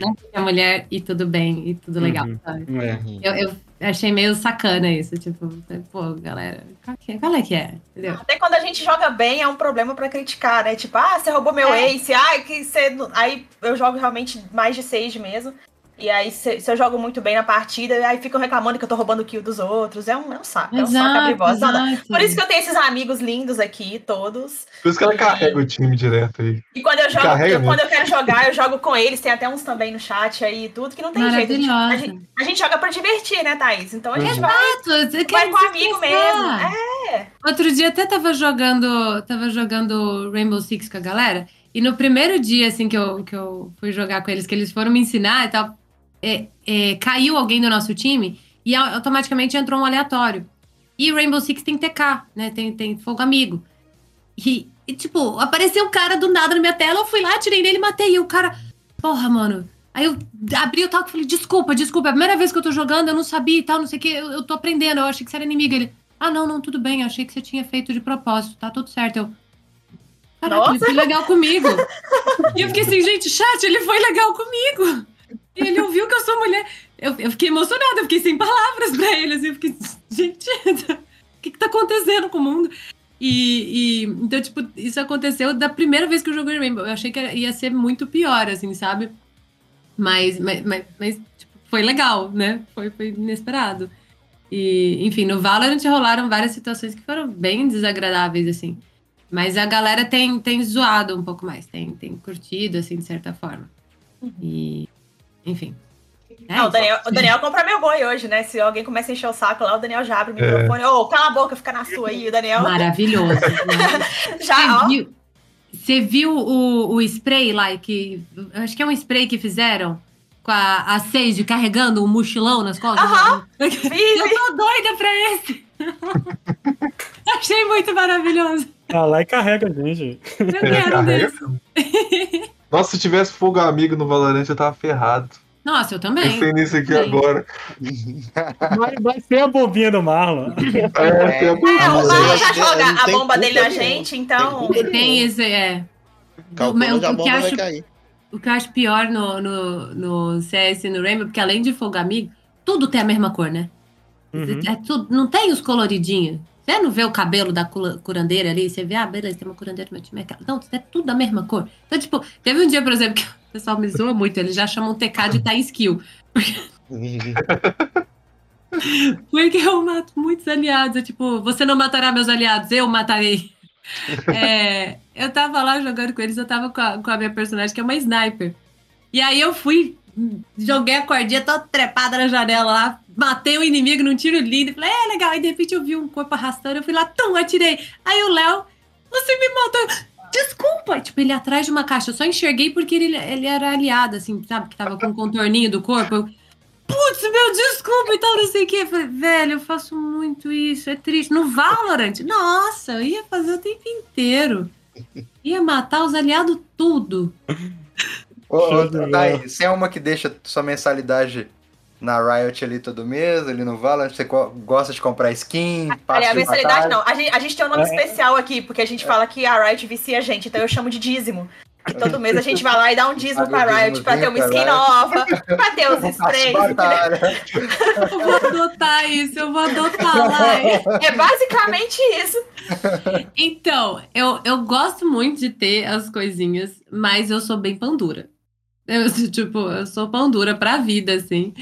Não porque é mulher e tudo bem, e tudo legal, Uhum. sabe? É. Eu, eu achei meio sacana isso, tipo, pô, galera, qual que é, qual é, que é? Entendeu? Até quando a gente joga bem é um problema pra criticar, né? Tipo, ah, você roubou meu É. ace, ah, que você. Aí eu jogo realmente mais de seis mesmo. E aí, se, se eu jogo muito bem na partida, aí ficam reclamando que eu tô roubando o kill dos outros. É um, é um saco, é um saco exato. Por isso que eu tenho esses amigos lindos aqui, todos. Por isso que ela carrega o time direto aí. E quando eu jogo, Carrega eu- mesmo. quando eu quero jogar, eu jogo com eles. Tem até uns também no chat aí e tudo, que não tem jeito. A gente, a, gente, a gente joga pra divertir, né, Thaís? Então a gente vai, Exato, você quer vai com amigo desestressar. mesmo. É. Outro dia até tava jogando, tava jogando Rainbow Six com a galera, e no primeiro dia, assim, que eu, que eu fui jogar com eles, que eles foram me ensinar e tal, é, é, caiu alguém do nosso time e au- automaticamente entrou um aleatório. E Rainbow Six tem TK, né? Tem, tem fogo amigo. E, e, tipo, apareceu um cara do nada na minha tela, eu fui lá, tirei nele e matei. E o cara, porra, mano. Aí eu abri o talco e falei, desculpa, desculpa, é a primeira vez que eu tô jogando, eu não sabia e tal, não sei o que, eu, eu tô aprendendo, eu achei que você era inimigo. Ele, ah, não, não, tudo bem, eu achei que você tinha feito de propósito, tá tudo certo. Eu, caraca, ele Nossa. foi legal comigo. e eu fiquei assim, gente, chat, ele foi legal comigo. E ele ouviu que eu sou mulher. Eu, eu fiquei emocionada, eu fiquei sem palavras pra ele, assim, eu fiquei, gente, o que que tá acontecendo com o mundo? E, e, então, tipo, isso aconteceu da primeira vez que eu joguei Rainbow. Eu achei que ia ser muito pior, assim, sabe? Mas, mas, mas, mas, tipo, foi legal, né? Foi, foi inesperado. E, enfim, no Valorant rolaram várias situações que foram bem desagradáveis, assim. Mas a galera tem, tem zoado um pouco mais, tem, tem curtido, assim, de certa forma. E, enfim. É Não, o isso. Daniel, o Daniel compra meu boi hoje, né? Se alguém começa a encher o saco lá, o Daniel já abre o É. microfone. Ô, cala a boca, fica na sua aí, o Daniel. Maravilhoso. [LAUGHS] né? Já, Você ó. viu, você viu o, o spray lá que. Acho que é um spray que fizeram com a, a Sage carregando um mochilão nas costas? Aham. Eu tô doida pra esse! [LAUGHS] Achei muito maravilhoso. Ah, lá e carrega a gente. Eu É, quero um carrega desse. [LAUGHS] Nossa, se tivesse fogo amigo no Valorant, eu tava ferrado. Nossa, eu também. Pensei nisso aqui Também. agora. Vai, vai ser a bobinha do Marlon. É, tem a- É, Ah, o Marlon já joga não a bomba dele na gente, então. Tem Tem esse, é. Onde a o que acho-. O que eu acho pior no, no, no CS e no Rainbow, porque além de fogo amigo, tudo tem a mesma cor, né? Uhum. É tudo, não tem os coloridinhos. Você não vê o cabelo da curandeira ali? Você vê, ah, beleza, tem uma curandeira no meu time. É não, é tudo da mesma cor. Então, tipo, teve um dia, por exemplo, que o pessoal me zoa muito, eles já chamam TK de time skill. [LAUGHS] Porque eu mato muitos aliados. É tipo, você não matará meus aliados, eu matarei. É, eu tava lá jogando com eles, eu tava com a, com a minha personagem, que é uma sniper. E aí eu fui, joguei a cordinha toda trepada na janela lá, matei o inimigo num tiro lindo. Falei, é legal. Aí de repente eu vi um corpo arrastando, eu fui lá, tum, atirei. Aí o Léo, você me matou. Desculpa! Tipo, ele atrás de uma caixa. Eu só enxerguei porque ele, ele era aliado, assim, sabe? Que tava com o um contorninho do corpo. Eu, Putz, meu, desculpa e tal, não sei o quê. falei, velho, eu faço muito isso, é triste. No Valorant, nossa, eu ia fazer o tempo inteiro. Ia matar os aliados tudo. Ô, ô você é uma que deixa sua mensalidade na Riot ali todo mês, ali no Valorant? Você gosta de comprar skin? Olha, a mensalidade não. A gente, a gente tem um nome é. especial aqui, porque a gente fala que a Riot vicia a gente, então eu chamo de dízimo. E todo mês a gente vai lá e dá um dízimo pra Riot pra ter uma skin nova, pra ter os [LAUGHS] sprays. Eu vou adotar isso, eu vou adotar [LAUGHS] lá. É basicamente isso. Então, eu, eu gosto muito de ter as coisinhas, mas eu sou bem pão dura. Eu, [LAUGHS] tipo, eu sou pão dura pra vida, assim.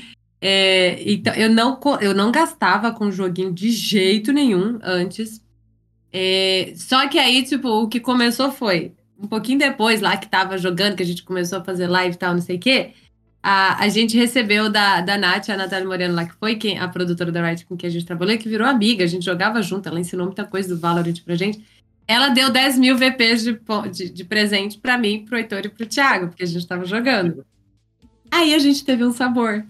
É, então, eu não, eu não gastava com joguinho de jeito nenhum antes. É, só que aí, tipo, o que começou foi um pouquinho depois, lá que tava jogando, que a gente começou a fazer live e tal, não sei o quê, a, a gente recebeu da, da Nath, a Natália Moreno lá, que foi quem, a produtora da Riot com quem a gente trabalhou, que virou amiga, a gente jogava junto, ela ensinou muita coisa do Valorant pra gente. Ela deu 10 mil VPs de, de, de presente para mim, pro Heitor e pro Thiago, porque a gente tava jogando. Aí a gente teve um sabor,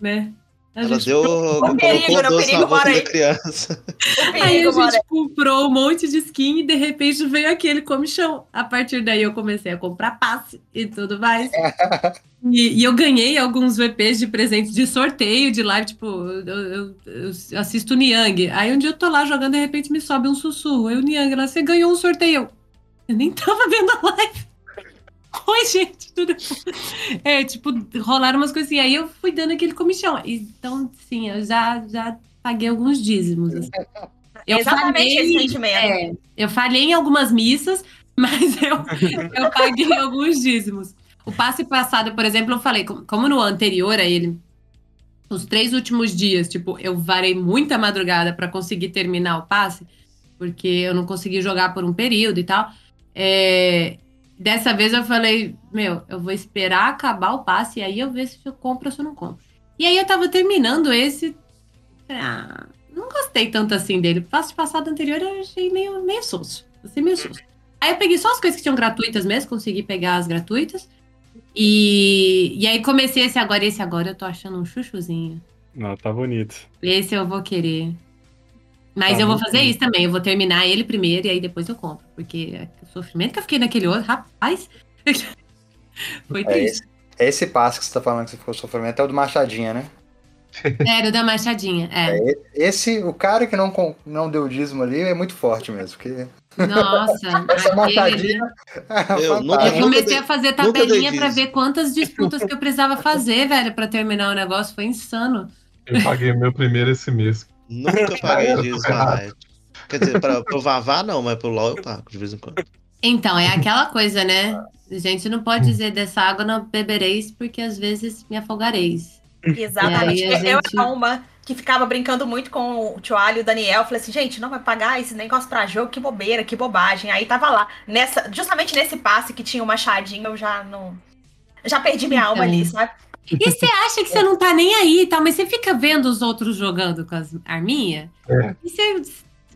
né? Ela deu. O perigo, no perigo mora aí. criança. [LAUGHS] Aí a gente comprou um monte de skin e de repente veio aquele comichão. A partir daí eu comecei a comprar passe e tudo mais. [LAUGHS] e, e, eu ganhei alguns VPs de presente de sorteio de live, tipo, eu, eu, eu assisto o Niang. Aí um dia eu tô lá jogando, de repente me sobe um sussurro. Aí o Niang lá, você ganhou um sorteio. Eu nem tava vendo a live. Oi, gente, tudo É, tipo, rolaram umas coisinhas. Aí eu fui dando aquele comichão. Então, sim, eu já, já paguei alguns dízimos. Assim. Eu Exatamente falhei, esse sentimento. É, eu falhei em algumas missas, [LAUGHS] mas eu, eu paguei [LAUGHS] alguns dízimos. O passe passado, por exemplo, eu falei, como no anterior a ele, os três últimos dias, tipo, eu varei muita madrugada para conseguir terminar o passe, porque eu não consegui jogar por um período e tal. É, Dessa vez eu falei, meu, eu vou esperar acabar o passe e aí eu ver se eu compro ou se eu não compro. E aí eu tava terminando esse. Ah, não gostei tanto assim dele. O passe passado anterior eu achei meio, meio soço. Assim, meio soço. Aí eu peguei só as coisas que tinham gratuitas mesmo, consegui pegar as gratuitas. E, e aí comecei esse agora, esse agora eu tô achando um chuchuzinho. Não, tá bonito. Esse eu vou querer. Mas tá eu vou fazer isso também. Eu vou terminar ele primeiro e aí depois eu compro. Porque o sofrimento que eu fiquei naquele outro, rapaz. [LAUGHS] Foi é triste. É esse, esse passo que você tá falando que você ficou sofrimento é o do Machadinha, né? [LAUGHS] É, o da Machadinha, é. é. Esse, o cara que não, não deu dízimo ali é muito forte mesmo. Porque... Nossa, [LAUGHS] essa machadinha. É eu, nunca, eu comecei a fazer tabelinha para ver quantas disputas que eu precisava fazer, velho, para terminar o negócio. Foi insano. Eu paguei meu primeiro esse mês. Nunca paguei na Riot. Quer dizer, pra, pro Vavá não, mas pro LOL eu pago de vez em quando. Então, é aquela coisa, né? A gente não pode dizer dessa água não bebereis, porque às vezes me afogareis. Exatamente. Eu gente... era uma que ficava brincando muito com o Tioalho e o Daniel. Falei assim, gente, não vai pagar esse negócio pra jogo, que bobeira, que bobagem. Aí tava lá, nessa, justamente nesse passe que tinha o machadinho, eu já não. Já perdi minha então. alma ali, sabe? E você acha que você não tá nem aí e tal, mas você fica vendo os outros jogando com as arminhas, é. e você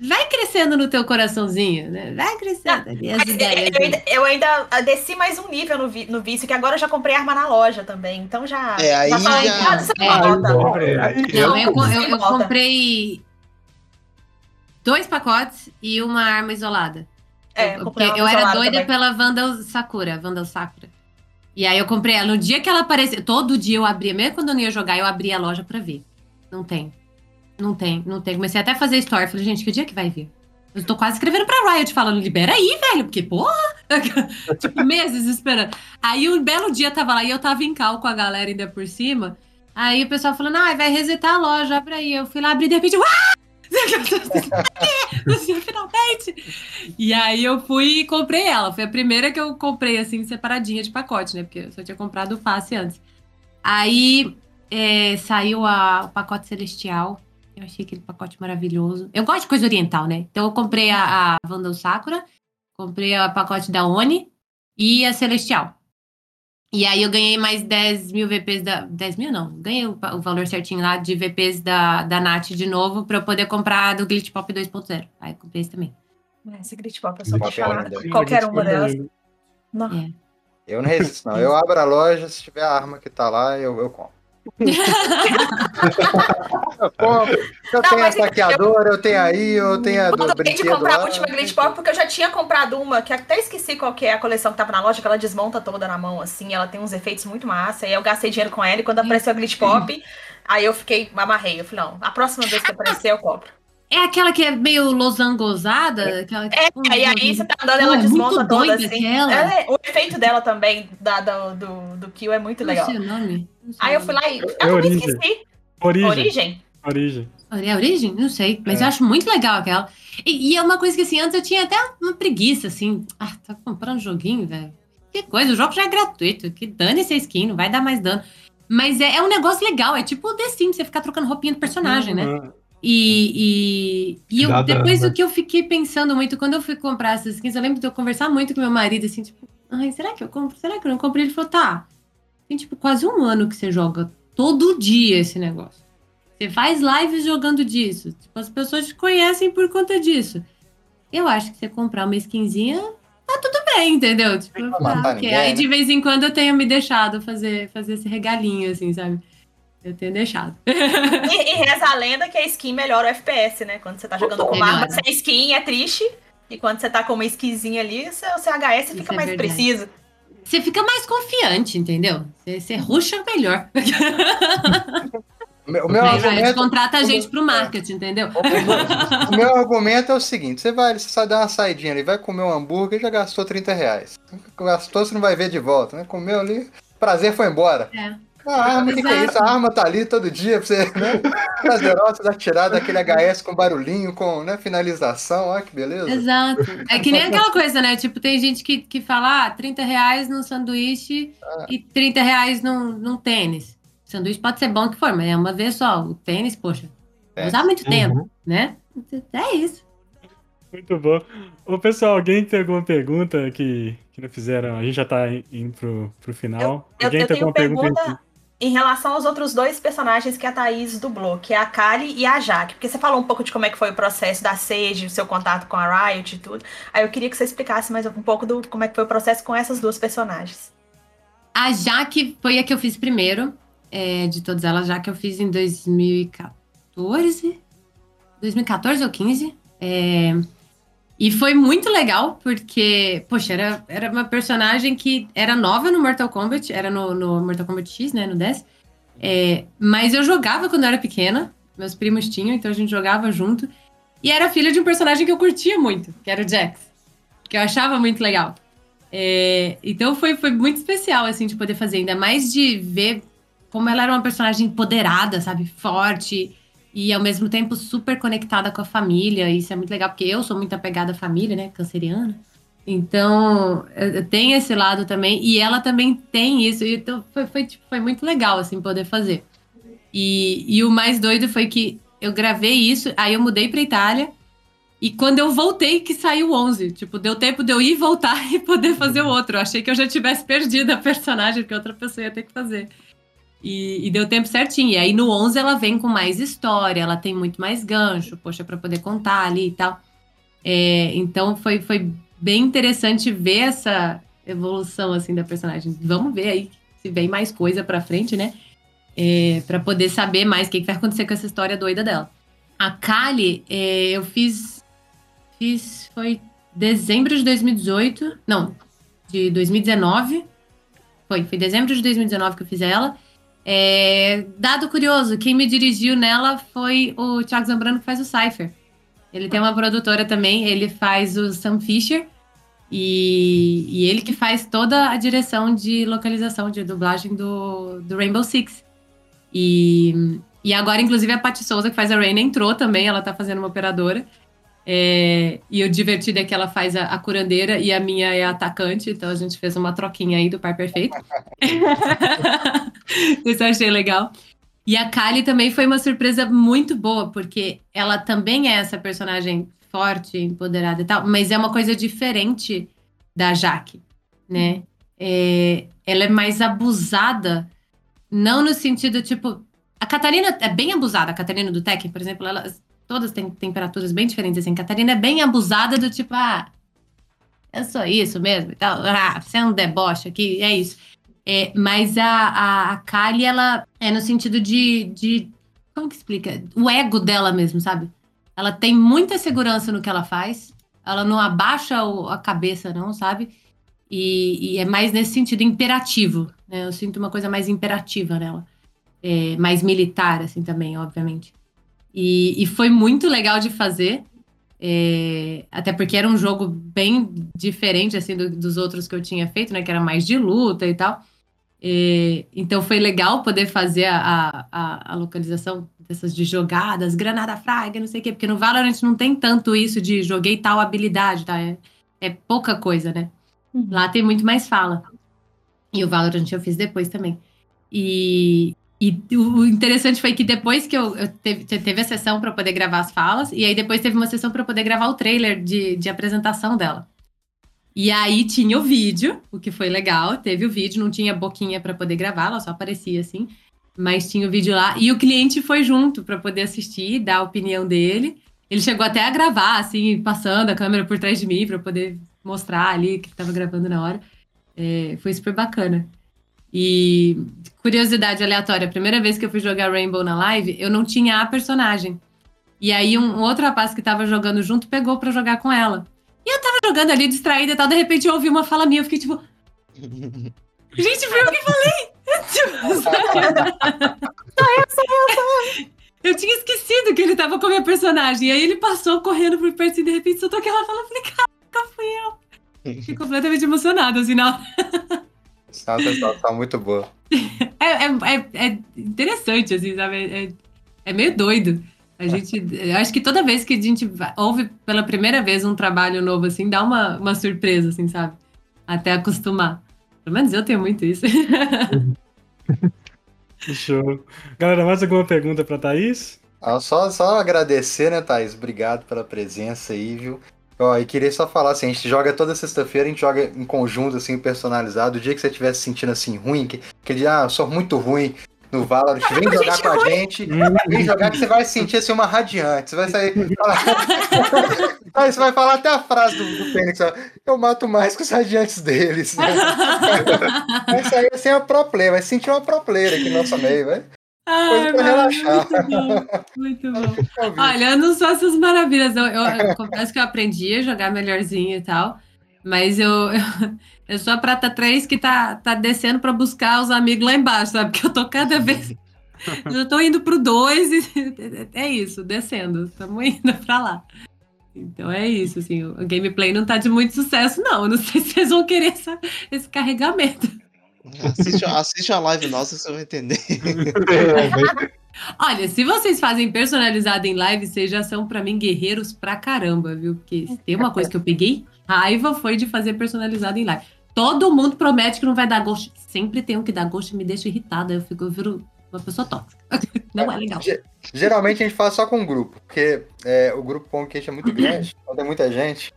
vai crescendo no teu coraçãozinho, né? Vai crescendo ali as ideias. Eu ainda, eu ainda, desci mais um nível no, vi, no vício, que agora eu já comprei arma na loja também. Então já. É, aí já. já... é, eu, eu, eu comprei dois pacotes e uma arma isolada. É, eu, eu era doida também. pela Vandal Sakura, Vandal Sakura. E aí eu comprei ela. No dia que ela apareceu, todo dia eu abria, mesmo quando eu não ia jogar, eu abria a loja pra ver. Não tem. Não tem, não tem. Comecei até a fazer story. Falei, gente, que dia que vai vir? Eu tô quase escrevendo pra Riot falando, libera aí, velho, porque, porra! [LAUGHS] tipo, meses esperando. Aí um belo dia tava lá e eu tava em cal com a galera ainda por cima. Aí o pessoal falando, ah, vai resetar a loja, abre aí. Eu fui lá abrir de repente, ah! [LAUGHS] Finalmente! E aí eu fui e comprei ela. Foi a primeira que eu comprei, assim, separadinha de pacote, né? Porque eu só tinha comprado o passe antes. Aí é, saiu a, o pacote celestial. Eu achei aquele pacote maravilhoso. Eu gosto de coisa oriental, né? Então eu comprei a, a Vandal Sakura, comprei o pacote da Oni e a Celestial. E aí eu ganhei mais 10 mil VPs da. 10 mil não, ganhei o, o valor certinho lá de VPs da, da Nath de novo pra eu poder comprar do Glitch Pop 2.0. Aí comprei esse também. É, esse Glitch Pop eu só vou falar qualquer uma delas. Não. É. Eu não resisto, não. Eu abro a loja, se tiver a arma que tá lá, eu, eu compro. Eu compro. Eu não, tenho a saqueadora, eu... eu... tenho aí, eu tenho a do eu de comprar lá, a última Glitch Pop, porque eu já tinha comprado uma, que até esqueci qual que é a coleção que tava na loja, que ela desmonta toda na mão, assim, ela tem uns efeitos muito massa, e eu gastei dinheiro com ela, e quando apareceu a Glitch Pop, aí eu fiquei, amarrei, eu falei, não, a próxima vez que aparecer eu compro. É aquela que é meio losangosada? Aquela que, é, tipo, e aí você tá andando, ela desmonta toda assim. É, o efeito dela também, da, do, do, do Kill, é muito legal. Não sei o nome. Aí eu fui lá e. É eu origem. esqueci. Origem. Origem? Origem. É origem? Não sei, mas é. eu acho muito legal aquela. E, e, é uma coisa que, assim, antes eu tinha até uma preguiça, assim. Ah, tá comprando joguinho, velho. Que coisa, o jogo já é gratuito. Que dane essa skin, não vai dar mais dano. Mas é, é um negócio legal, é tipo o The Sims, você ficar trocando roupinha do personagem, né? uhum. né? E, e, e eu, depois do que eu fiquei pensando muito, quando eu fui comprar essas skins, eu lembro de eu conversar muito com meu marido, assim, tipo, ai, será que eu compro? Será que eu não compro? Ele falou, tá, tem tipo quase um ano que você joga todo dia esse negócio. Você faz lives jogando disso. Tipo, as pessoas te conhecem por conta disso. Eu acho que você comprar uma skinzinha, tá tudo bem, entendeu? Tipo, tá, okay. Aí de né? vez em quando eu tenho me deixado fazer, fazer esse regalinho, assim, sabe? Eu tenho deixado. [LAUGHS] e, e, reza a lenda que a skin melhora o FPS, né? Quando você tá jogando com uma arma sem skin é triste. E quando você tá com uma skinzinha ali, o seu, seu HS Isso fica é mais verdade. preciso. Você fica mais confiante, entendeu? Você, você ruxa melhor. [LAUGHS] O meu, argumento, contrata a gente pro marketing, entendeu? O meu, argumento é o seguinte: você vai, você só dá uma saidinha ali, vai comer um hambúrguer e já gastou 30 reais. Gastou, você não vai ver de volta, né? Comeu ali, prazer foi embora. É. A arma, que, que, é isso? A arma tá ali todo dia pra você, né? Prazerosa da tirada daquele HS com barulhinho, com né, finalização, olha que beleza. Exato. É que nem aquela coisa, né? Tipo, tem gente que, que fala, ah, 30 reais num sanduíche ah. e 30 reais num, num tênis. O sanduíche pode ser bom que for, mas é uma vez só. O tênis, poxa, é. usar muito uhum. tempo, né? É isso. Muito bom. Ô, pessoal, alguém tem alguma pergunta que, que não fizeram? A gente já tá indo pro, pro final. Eu, alguém eu, eu tem alguma pergunta? pergunta em relação aos outros dois personagens que a Thaís dublou, que é a Kali e a Jaque. Porque você falou um pouco de como é que foi o processo da Sage, o seu contato com a Riot e tudo. Aí eu queria que você explicasse mais um pouco do como é que foi o processo com essas duas personagens. A Jaque foi a que eu fiz primeiro, é, de todas elas, já que eu fiz em 2014. 2014 ou 15. É, e foi muito legal, porque, poxa, era, era uma personagem que era nova no Mortal Kombat, era no, no Mortal Kombat X, né, no 10. É, mas eu jogava quando eu era pequena, meus primos tinham, então a gente jogava junto. E era filha de um personagem que eu curtia muito, que era o Jax, que eu achava muito legal. É, então foi, foi muito especial, assim, de poder fazer, ainda mais de ver como ela era uma personagem empoderada, sabe, forte, e ao mesmo tempo super conectada com a família. Isso é muito legal, porque eu sou muito apegada à família, né? Canceriana. Então, tem esse lado também. E ela também tem isso. Então, foi, foi, tipo, foi muito legal, assim, poder fazer. E, e o mais doido foi que eu gravei isso, aí eu mudei pra Itália. E quando eu voltei, que saiu 11. Tipo, deu tempo de eu ir voltar [LAUGHS] e poder fazer o outro. Eu achei que eu já tivesse perdido a personagem, que outra pessoa ia ter que fazer. E, e, deu tempo certinho. E aí no 11 ela vem com mais história, ela tem muito mais gancho, poxa, para poder contar ali e tal. É, então foi, foi bem interessante ver essa evolução assim da personagem. Vamos ver aí se vem mais coisa para frente, né? É, para poder saber mais o que, que, vai acontecer com essa história doida dela. A Kali, é, eu fiz, fiz foi dezembro de 2018, não, de 2019. Foi, foi dezembro de 2019 que eu fiz ela. É, dado curioso, quem me dirigiu nela foi o Thiago Zambrano, que faz o Cypher. Ele tem uma produtora também, ele faz o Sam Fisher. E, e ele que faz toda a direção de localização, de dublagem do, do Rainbow Six. E, E agora, inclusive, a Paty Souza, que faz a Rain, entrou também, ela tá fazendo uma operadora. É, e o divertido é que ela faz a, a, curandeira e a minha é a atacante, então a gente fez uma troquinha aí do par perfeito. [LAUGHS] Isso eu achei legal. E a Kali também foi uma surpresa muito boa, porque ela também é essa personagem forte, empoderada e tal, mas é uma coisa diferente da Jaque, né? É, ela é mais abusada, não no sentido, tipo... A Catarina é bem abusada, a Catarina do Tekken, por exemplo, ela todas têm temperaturas bem diferentes, assim. Catarina é bem abusada do tipo, ah, eu sou isso mesmo e tal. Ah, você é um deboche aqui, é isso. É, mas a, a, a Kali, ela é no sentido de, de. Como que explica? O ego dela mesmo, sabe? Ela tem muita segurança no que ela faz. Ela não abaixa o, a cabeça, não, sabe? E, e, é mais nesse sentido imperativo. Né? Eu sinto uma coisa mais imperativa nela. É, mais militar, assim, também, obviamente. E, e foi muito legal de fazer. É, até porque era um jogo bem diferente assim do, dos outros que eu tinha feito, né? Que era mais de luta e tal. É, então foi legal poder fazer a, a, a, localização dessas de jogadas, granada fraga, não sei o quê, porque no Valorant não tem tanto isso de joguei tal habilidade, tá? É, é pouca coisa, né? Uhum. Lá tem muito mais fala. E o Valorant eu fiz depois também. E, e o interessante foi que depois que eu, eu teve, teve a sessão para poder gravar as falas, e aí depois teve uma sessão para poder gravar o trailer de, de apresentação dela. E aí tinha o vídeo, o que foi legal, teve o vídeo, não tinha boquinha para poder gravar, ela só aparecia assim, mas tinha o vídeo lá, e o cliente foi junto para poder assistir, dar a opinião dele. Ele chegou até a gravar, assim, passando a câmera por trás de mim para poder mostrar ali que estava gravando na hora. É, foi super bacana. E curiosidade aleatória, a primeira vez que eu fui jogar Rainbow na live, eu não tinha a personagem. E aí um, um outro rapaz que tava jogando junto pegou para jogar com ela. E eu tava jogando ali distraída e tal, de repente eu ouvi uma fala minha, eu fiquei tipo. [LAUGHS] Gente, foi eu que falei! [LAUGHS] [LAUGHS] eu, tinha esquecido que ele tava com a minha personagem. E aí ele passou correndo por perto e de repente soltou aquela fala. Eu falei, caraca, fui eu. Fiquei completamente emocionada, assim, na é uma sensação muito boa. [LAUGHS] É, é, é, é, interessante, assim, sabe? É, é meio doido. A gente, eu acho que toda vez que a gente ouve pela primeira vez um trabalho novo, assim, dá uma, uma surpresa, assim, sabe? Até acostumar. Pelo menos eu tenho muito isso. [LAUGHS] Show. Galera, mais alguma pergunta para Thaís? Ah, só, só agradecer, né, Thaís? Obrigado pela presença aí, viu? Ó, e queria só falar assim, a gente joga toda sexta-feira, a gente joga em conjunto, assim, personalizado. O dia que você estiver se sentindo assim, ruim, que, que ele, ah, eu sou muito ruim no Valorant, vem jogar com a gente, vem jogar que você vai sentir assim uma radiante. Você vai sair. [LAUGHS] Aí você vai falar até a frase do, do Fênix, ó, eu mato mais que os radiantes deles. Né? [LAUGHS] vai sair assim uma pro player, vai sentir uma pro player aqui no nosso meio, vai. Ai. Muito bom, muito [LAUGHS] bom. Olha, eu não sou essas maravilhas. Eu, eu, eu, confesso que eu aprendi a jogar melhorzinho e tal. Mas eu, eu, eu sou a prata 3 que tá, tá descendo para buscar os amigos lá embaixo, sabe? Porque eu tô cada vez. [LAUGHS] eu tô indo pro 2 e é isso, descendo. Estamos indo para lá. Então é isso, assim, o gameplay não tá de muito sucesso, não. Eu não sei se vocês vão querer essa, esse carregamento. Assiste, assiste a live nossa, você vai entender. [LAUGHS] Olha, se vocês fazem personalizado em live, vocês já são para mim guerreiros pra caramba, viu? Porque tem uma coisa que eu peguei raiva foi de fazer personalizado em live. Todo mundo promete que não vai dar ghost. Sempre tem um que dá ghost e me deixa irritada. Eu fico, eu viro uma pessoa tóxica. [LAUGHS] Não é legal. Geralmente a gente faz só com o grupo, porque é, o grupo Pongcast é muito [CLEARS THROAT] grande, então tem muita gente.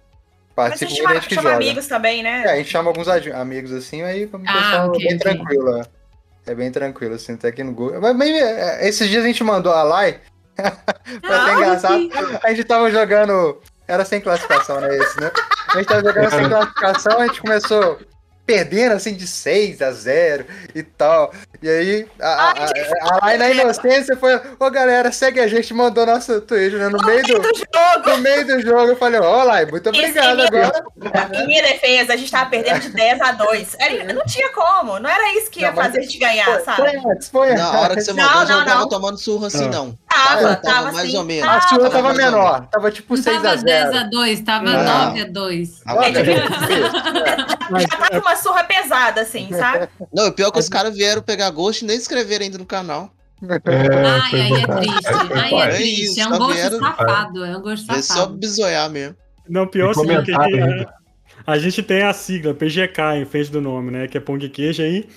Participa Mas chama, gente chama amigos também, né? É, a gente chama alguns amigos assim, aí o ah, pessoal okay, bem okay. tranquilo. É. é bem tranquilo, assim, até aqui no Google. Mas, mas é, esses dias a gente mandou a live. [LAUGHS] pra ah, ter engraçado. A gente tava jogando. Era sem classificação, né? Esse, né? A gente tava jogando sem classificação, a gente começou perdendo assim de 6 a 0 e tal. E aí, a, a, a, a na inocência foi, ô galera, segue a gente, mandou nosso Twitter né, no, no, meio do, do, jogo. No meio do jogo, eu falei, ó, Lai, muito obrigado Esse agora. Em minha defesa, a gente tava perdendo de 10 a 2. Não tinha como, não era isso que ia não, fazer a gente ganhar, foi, sabe? Foi antes, foi Na hora que você mandou, não, não, tava tomando surra assim, não. Tava, tava, tava mais assim, ou menos. A surra tava menor, tava tipo 6 a 0. Tava 10 a 2, tava 9 a 2. [LAUGHS] Já tava uma surra pesada, assim, sabe? Não, o pior é que os caras vieram pegar gosto e nem escreveram ainda no canal. É, Ai, aí é triste. Ai, é pai. É triste. isso, É um tá gosto vendo? safado. É um gosto É só safado. bisoiar mesmo. Não, pior assim, que a, a gente tem a sigla PGK em frente do nome, né? Que é Pong Queijo aí.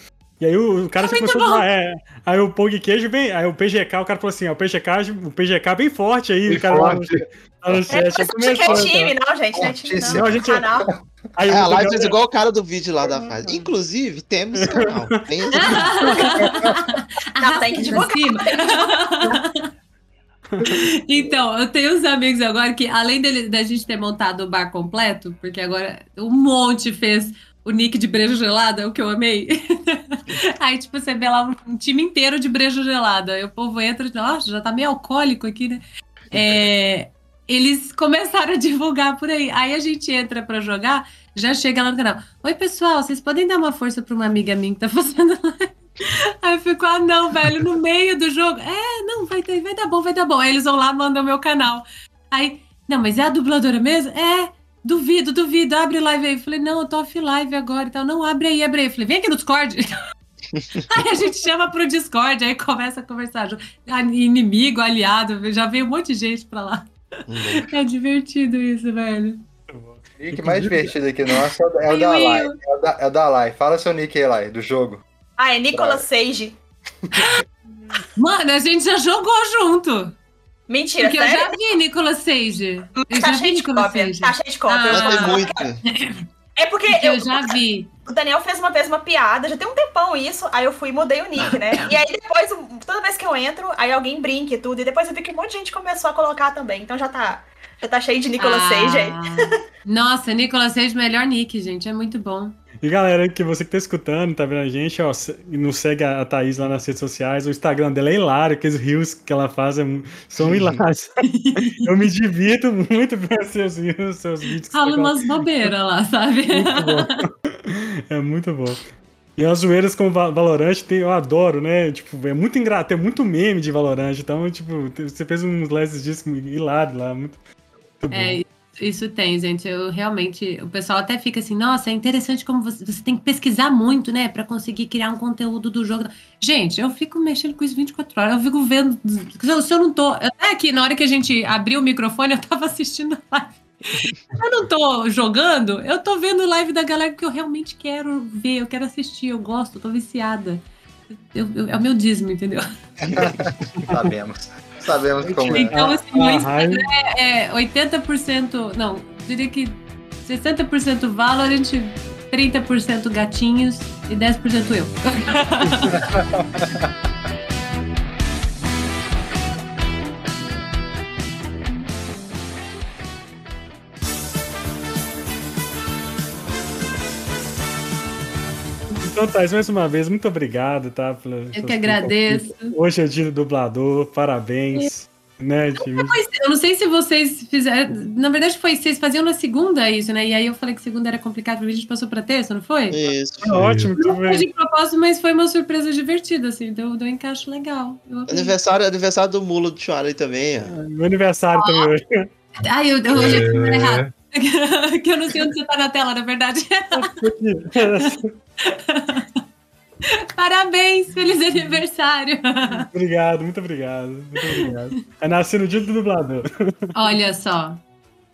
E aí o, o cara É se muito começou a é. Aí o Pong Queijo vem. Aí o PGK, o cara falou assim: ó, o PGK, o PGK bem forte aí. Bem o cara forte. lá É, mas Aí acho que é começou, time, então. não, gente. Não é time, não. Não, a gente- Canal. Aí É, a live fez é- igual o cara do vídeo lá da fase. Inclusive, temos canal. [LAUGHS] Tem [LAUGHS] esse- Não, tem que divulgar. [LAUGHS] Então, eu tenho uns amigos agora que, além dele, da gente ter montado o bar completo, porque agora um monte fez o nick de breja gelada, o que eu amei. Aí, tipo, você vê lá um, um time inteiro de breja gelada. Aí o povo entra e nossa, já tá meio alcoólico aqui, né? É, eles começaram a divulgar por aí. Aí a gente entra pra jogar, já chega lá no canal. Oi, pessoal, vocês podem dar uma força pra uma amiga minha que tá [LAUGHS] fazendo live? Aí ficou, ah, não, velho, no meio do jogo. É, não, vai, vai dar bom, vai dar bom. Aí eles vão lá, mandam meu canal. Aí, não, mas é a dubladora mesmo? É, duvido, duvido, abre live aí. Eu falei, não, eu tô off live agora e tal. Não, abre aí, abre aí. Eu falei, vem aqui no Discord. [LAUGHS] aí a gente chama pro Discord, aí começa a conversar. Ah, Inimigo, aliado, já veio um monte de gente pra lá. É divertido isso, velho. O nick mais divertido aqui nosso é o- é o da Ai, Lai. É o da, é o da Lai. Fala seu nick aí, Lai, do jogo. Ah, é Nicolas Sage. Mano, a gente já jogou junto. Mentira, Porque eu sério? já vi Nicolas Cage. Eu Tá já vi cheio de Nicolas cópia. Cage. Tá cheio de cópia. Ah. Eu Mas tem vou- muita. É porque eu, eu já vi. o Daniel fez uma vez uma piada, já tem um tempão isso, aí eu fui e mudei o nick, né? E aí depois, toda vez que eu entro, aí alguém brinca e tudo, e depois eu vi que um monte de gente começou a colocar também, então já tá, já tá cheio de Nicolas Ah, Sage aí. Nossa, Nicolas Cage, melhor nick, gente. É muito bom. E galera, que você que tá escutando, tá vendo a gente, ó, e não segue a, Thaís lá nas redes sociais, o Instagram dela é hilário, aqueles rios que ela faz é são [LAUGHS] hilários. eu me divirto muito [LAUGHS] vendo seus rios, seus vídeos. Fala umas bobeiras lá, sabe? Muito bom. [LAUGHS] É muito bom. E as zoeiras com Va- Valorant, tem, eu adoro, né? Tipo, é muito engraçado, tem muito meme de Valorant. Então, tipo, você fez uns lances disso hilário lá, muito, muito bom. Isso tem, gente. Eu realmente. O pessoal até fica assim, nossa, é interessante como você, você tem que pesquisar muito, né? Pra conseguir criar um conteúdo do jogo. Gente, eu fico mexendo com isso 24 horas. Eu fico vendo. Se eu, não tô. Até aqui, na hora que a gente abriu o microfone, eu tava assistindo a live. Eu não tô jogando, eu tô vendo live da galera que eu realmente quero ver, eu quero assistir, eu gosto, tô viciada. Eu- eu- é o meu dízimo, entendeu? [LAUGHS] Sabemos. Sabemos como é. Então, assim, meu a Instagram é 80%. Não, diria que 60% Valorant, 30% gatinhos e 10% eu. [LAUGHS] [LAUGHS] Então, Thais, mais uma vez, muito obrigado, tá? Pela, Eu que agradeço. Hoje é dia do dublador, parabéns. Né, time? Pois, Eu não sei se vocês fizeram. Na verdade, foi vocês faziam na segunda isso, né? E aí eu falei que segunda era complicado pra mim, a gente passou pra terça, não foi? Isso. Foi ótimo, que Foi de propósito, mas foi uma surpresa divertida, assim. Deu, deu um encaixe legal. Eu. Aniversário, aniversário do Mulo do Chuara aí também, ó. Meu aniversário também hoje. Ai, eu, eu hoje eu tô É, errado. [LAUGHS] que eu não sei onde você tá na tela, na verdade. [LAUGHS] Parabéns, feliz aniversário. obrigado, muito obrigado. Muito obrigado. É nasci no dia do dublador. Olha só.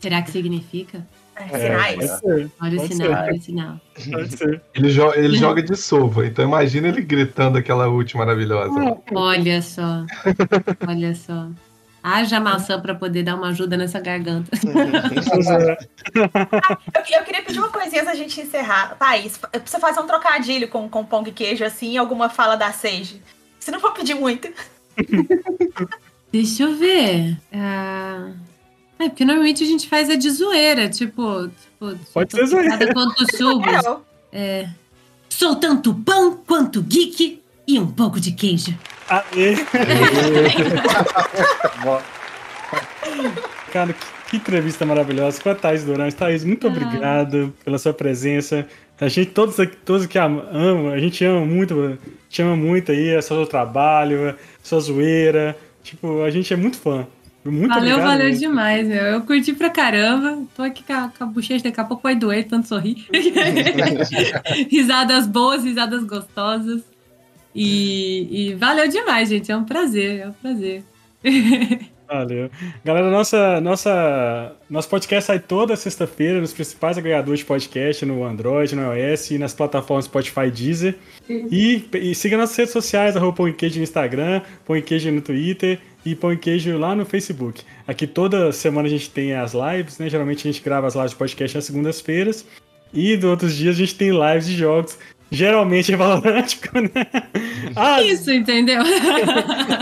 Será que significa? É, Pode sinais. ser, Olha o sinal, ser. olha o sinal. pode ser. Ele, jo- ele [LAUGHS] joga de sova, então imagina ele gritando aquela ult maravilhosa. Olha só. Olha só. Haja maçã pra poder dar uma ajuda nessa garganta. É. [LAUGHS] Eu, eu queria pedir uma coisinha antes da gente encerrar. Thaís, eu preciso fazer um trocadilho com, com pão e queijo, assim, alguma fala da Sage. Se não for pedir muito. [LAUGHS] Deixa eu ver. Ah, É, porque normalmente a gente faz a de zoeira, tipo. tipo Pode ser zoeira. quanto churros. É, Sou tanto pão quanto geek e um pouco de queijo. Aê. [LAUGHS] Cara, que, que entrevista maravilhosa com a Thaís Durante. Thaís, muito Ah. obrigado pela sua presença. A gente, todos aqui, todos que am- amam, a gente ama muito, te ama muito aí, é seu trabalho, é sua zoeira. Tipo, a gente é muito fã. Muito valeu, obrigado. valeu mesmo. demais, meu. Eu curti pra caramba. Tô aqui com a, com a bochecha, daqui a pouco vai doer, tanto sorrir. [LAUGHS] [LAUGHS] risadas boas, risadas gostosas. E, e valeu demais, gente. É um prazer, é um prazer. [LAUGHS] Valeu. Galera, nossa, nossa, nosso podcast sai toda sexta-feira nos principais agregadores de podcast, no Android, no iOS e nas plataformas Spotify Deezer. E, e siga nossas redes sociais, arroba Pão Queijo no Instagram, Pão Queijo no Twitter e Pão Queijo lá no Facebook. Aqui toda semana a gente tem as lives, né? Geralmente a gente grava as lives de podcast nas segundas-feiras. E dos outros dias a gente tem lives de jogos geralmente é Valorant. Né? Às, Isso, entendeu?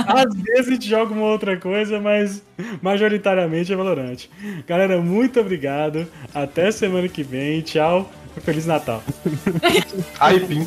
Às vezes a gente joga uma outra coisa, mas majoritariamente é Valorant. Galera, muito obrigado. Até semana que vem. Tchau. Feliz Natal. Ai, Pim.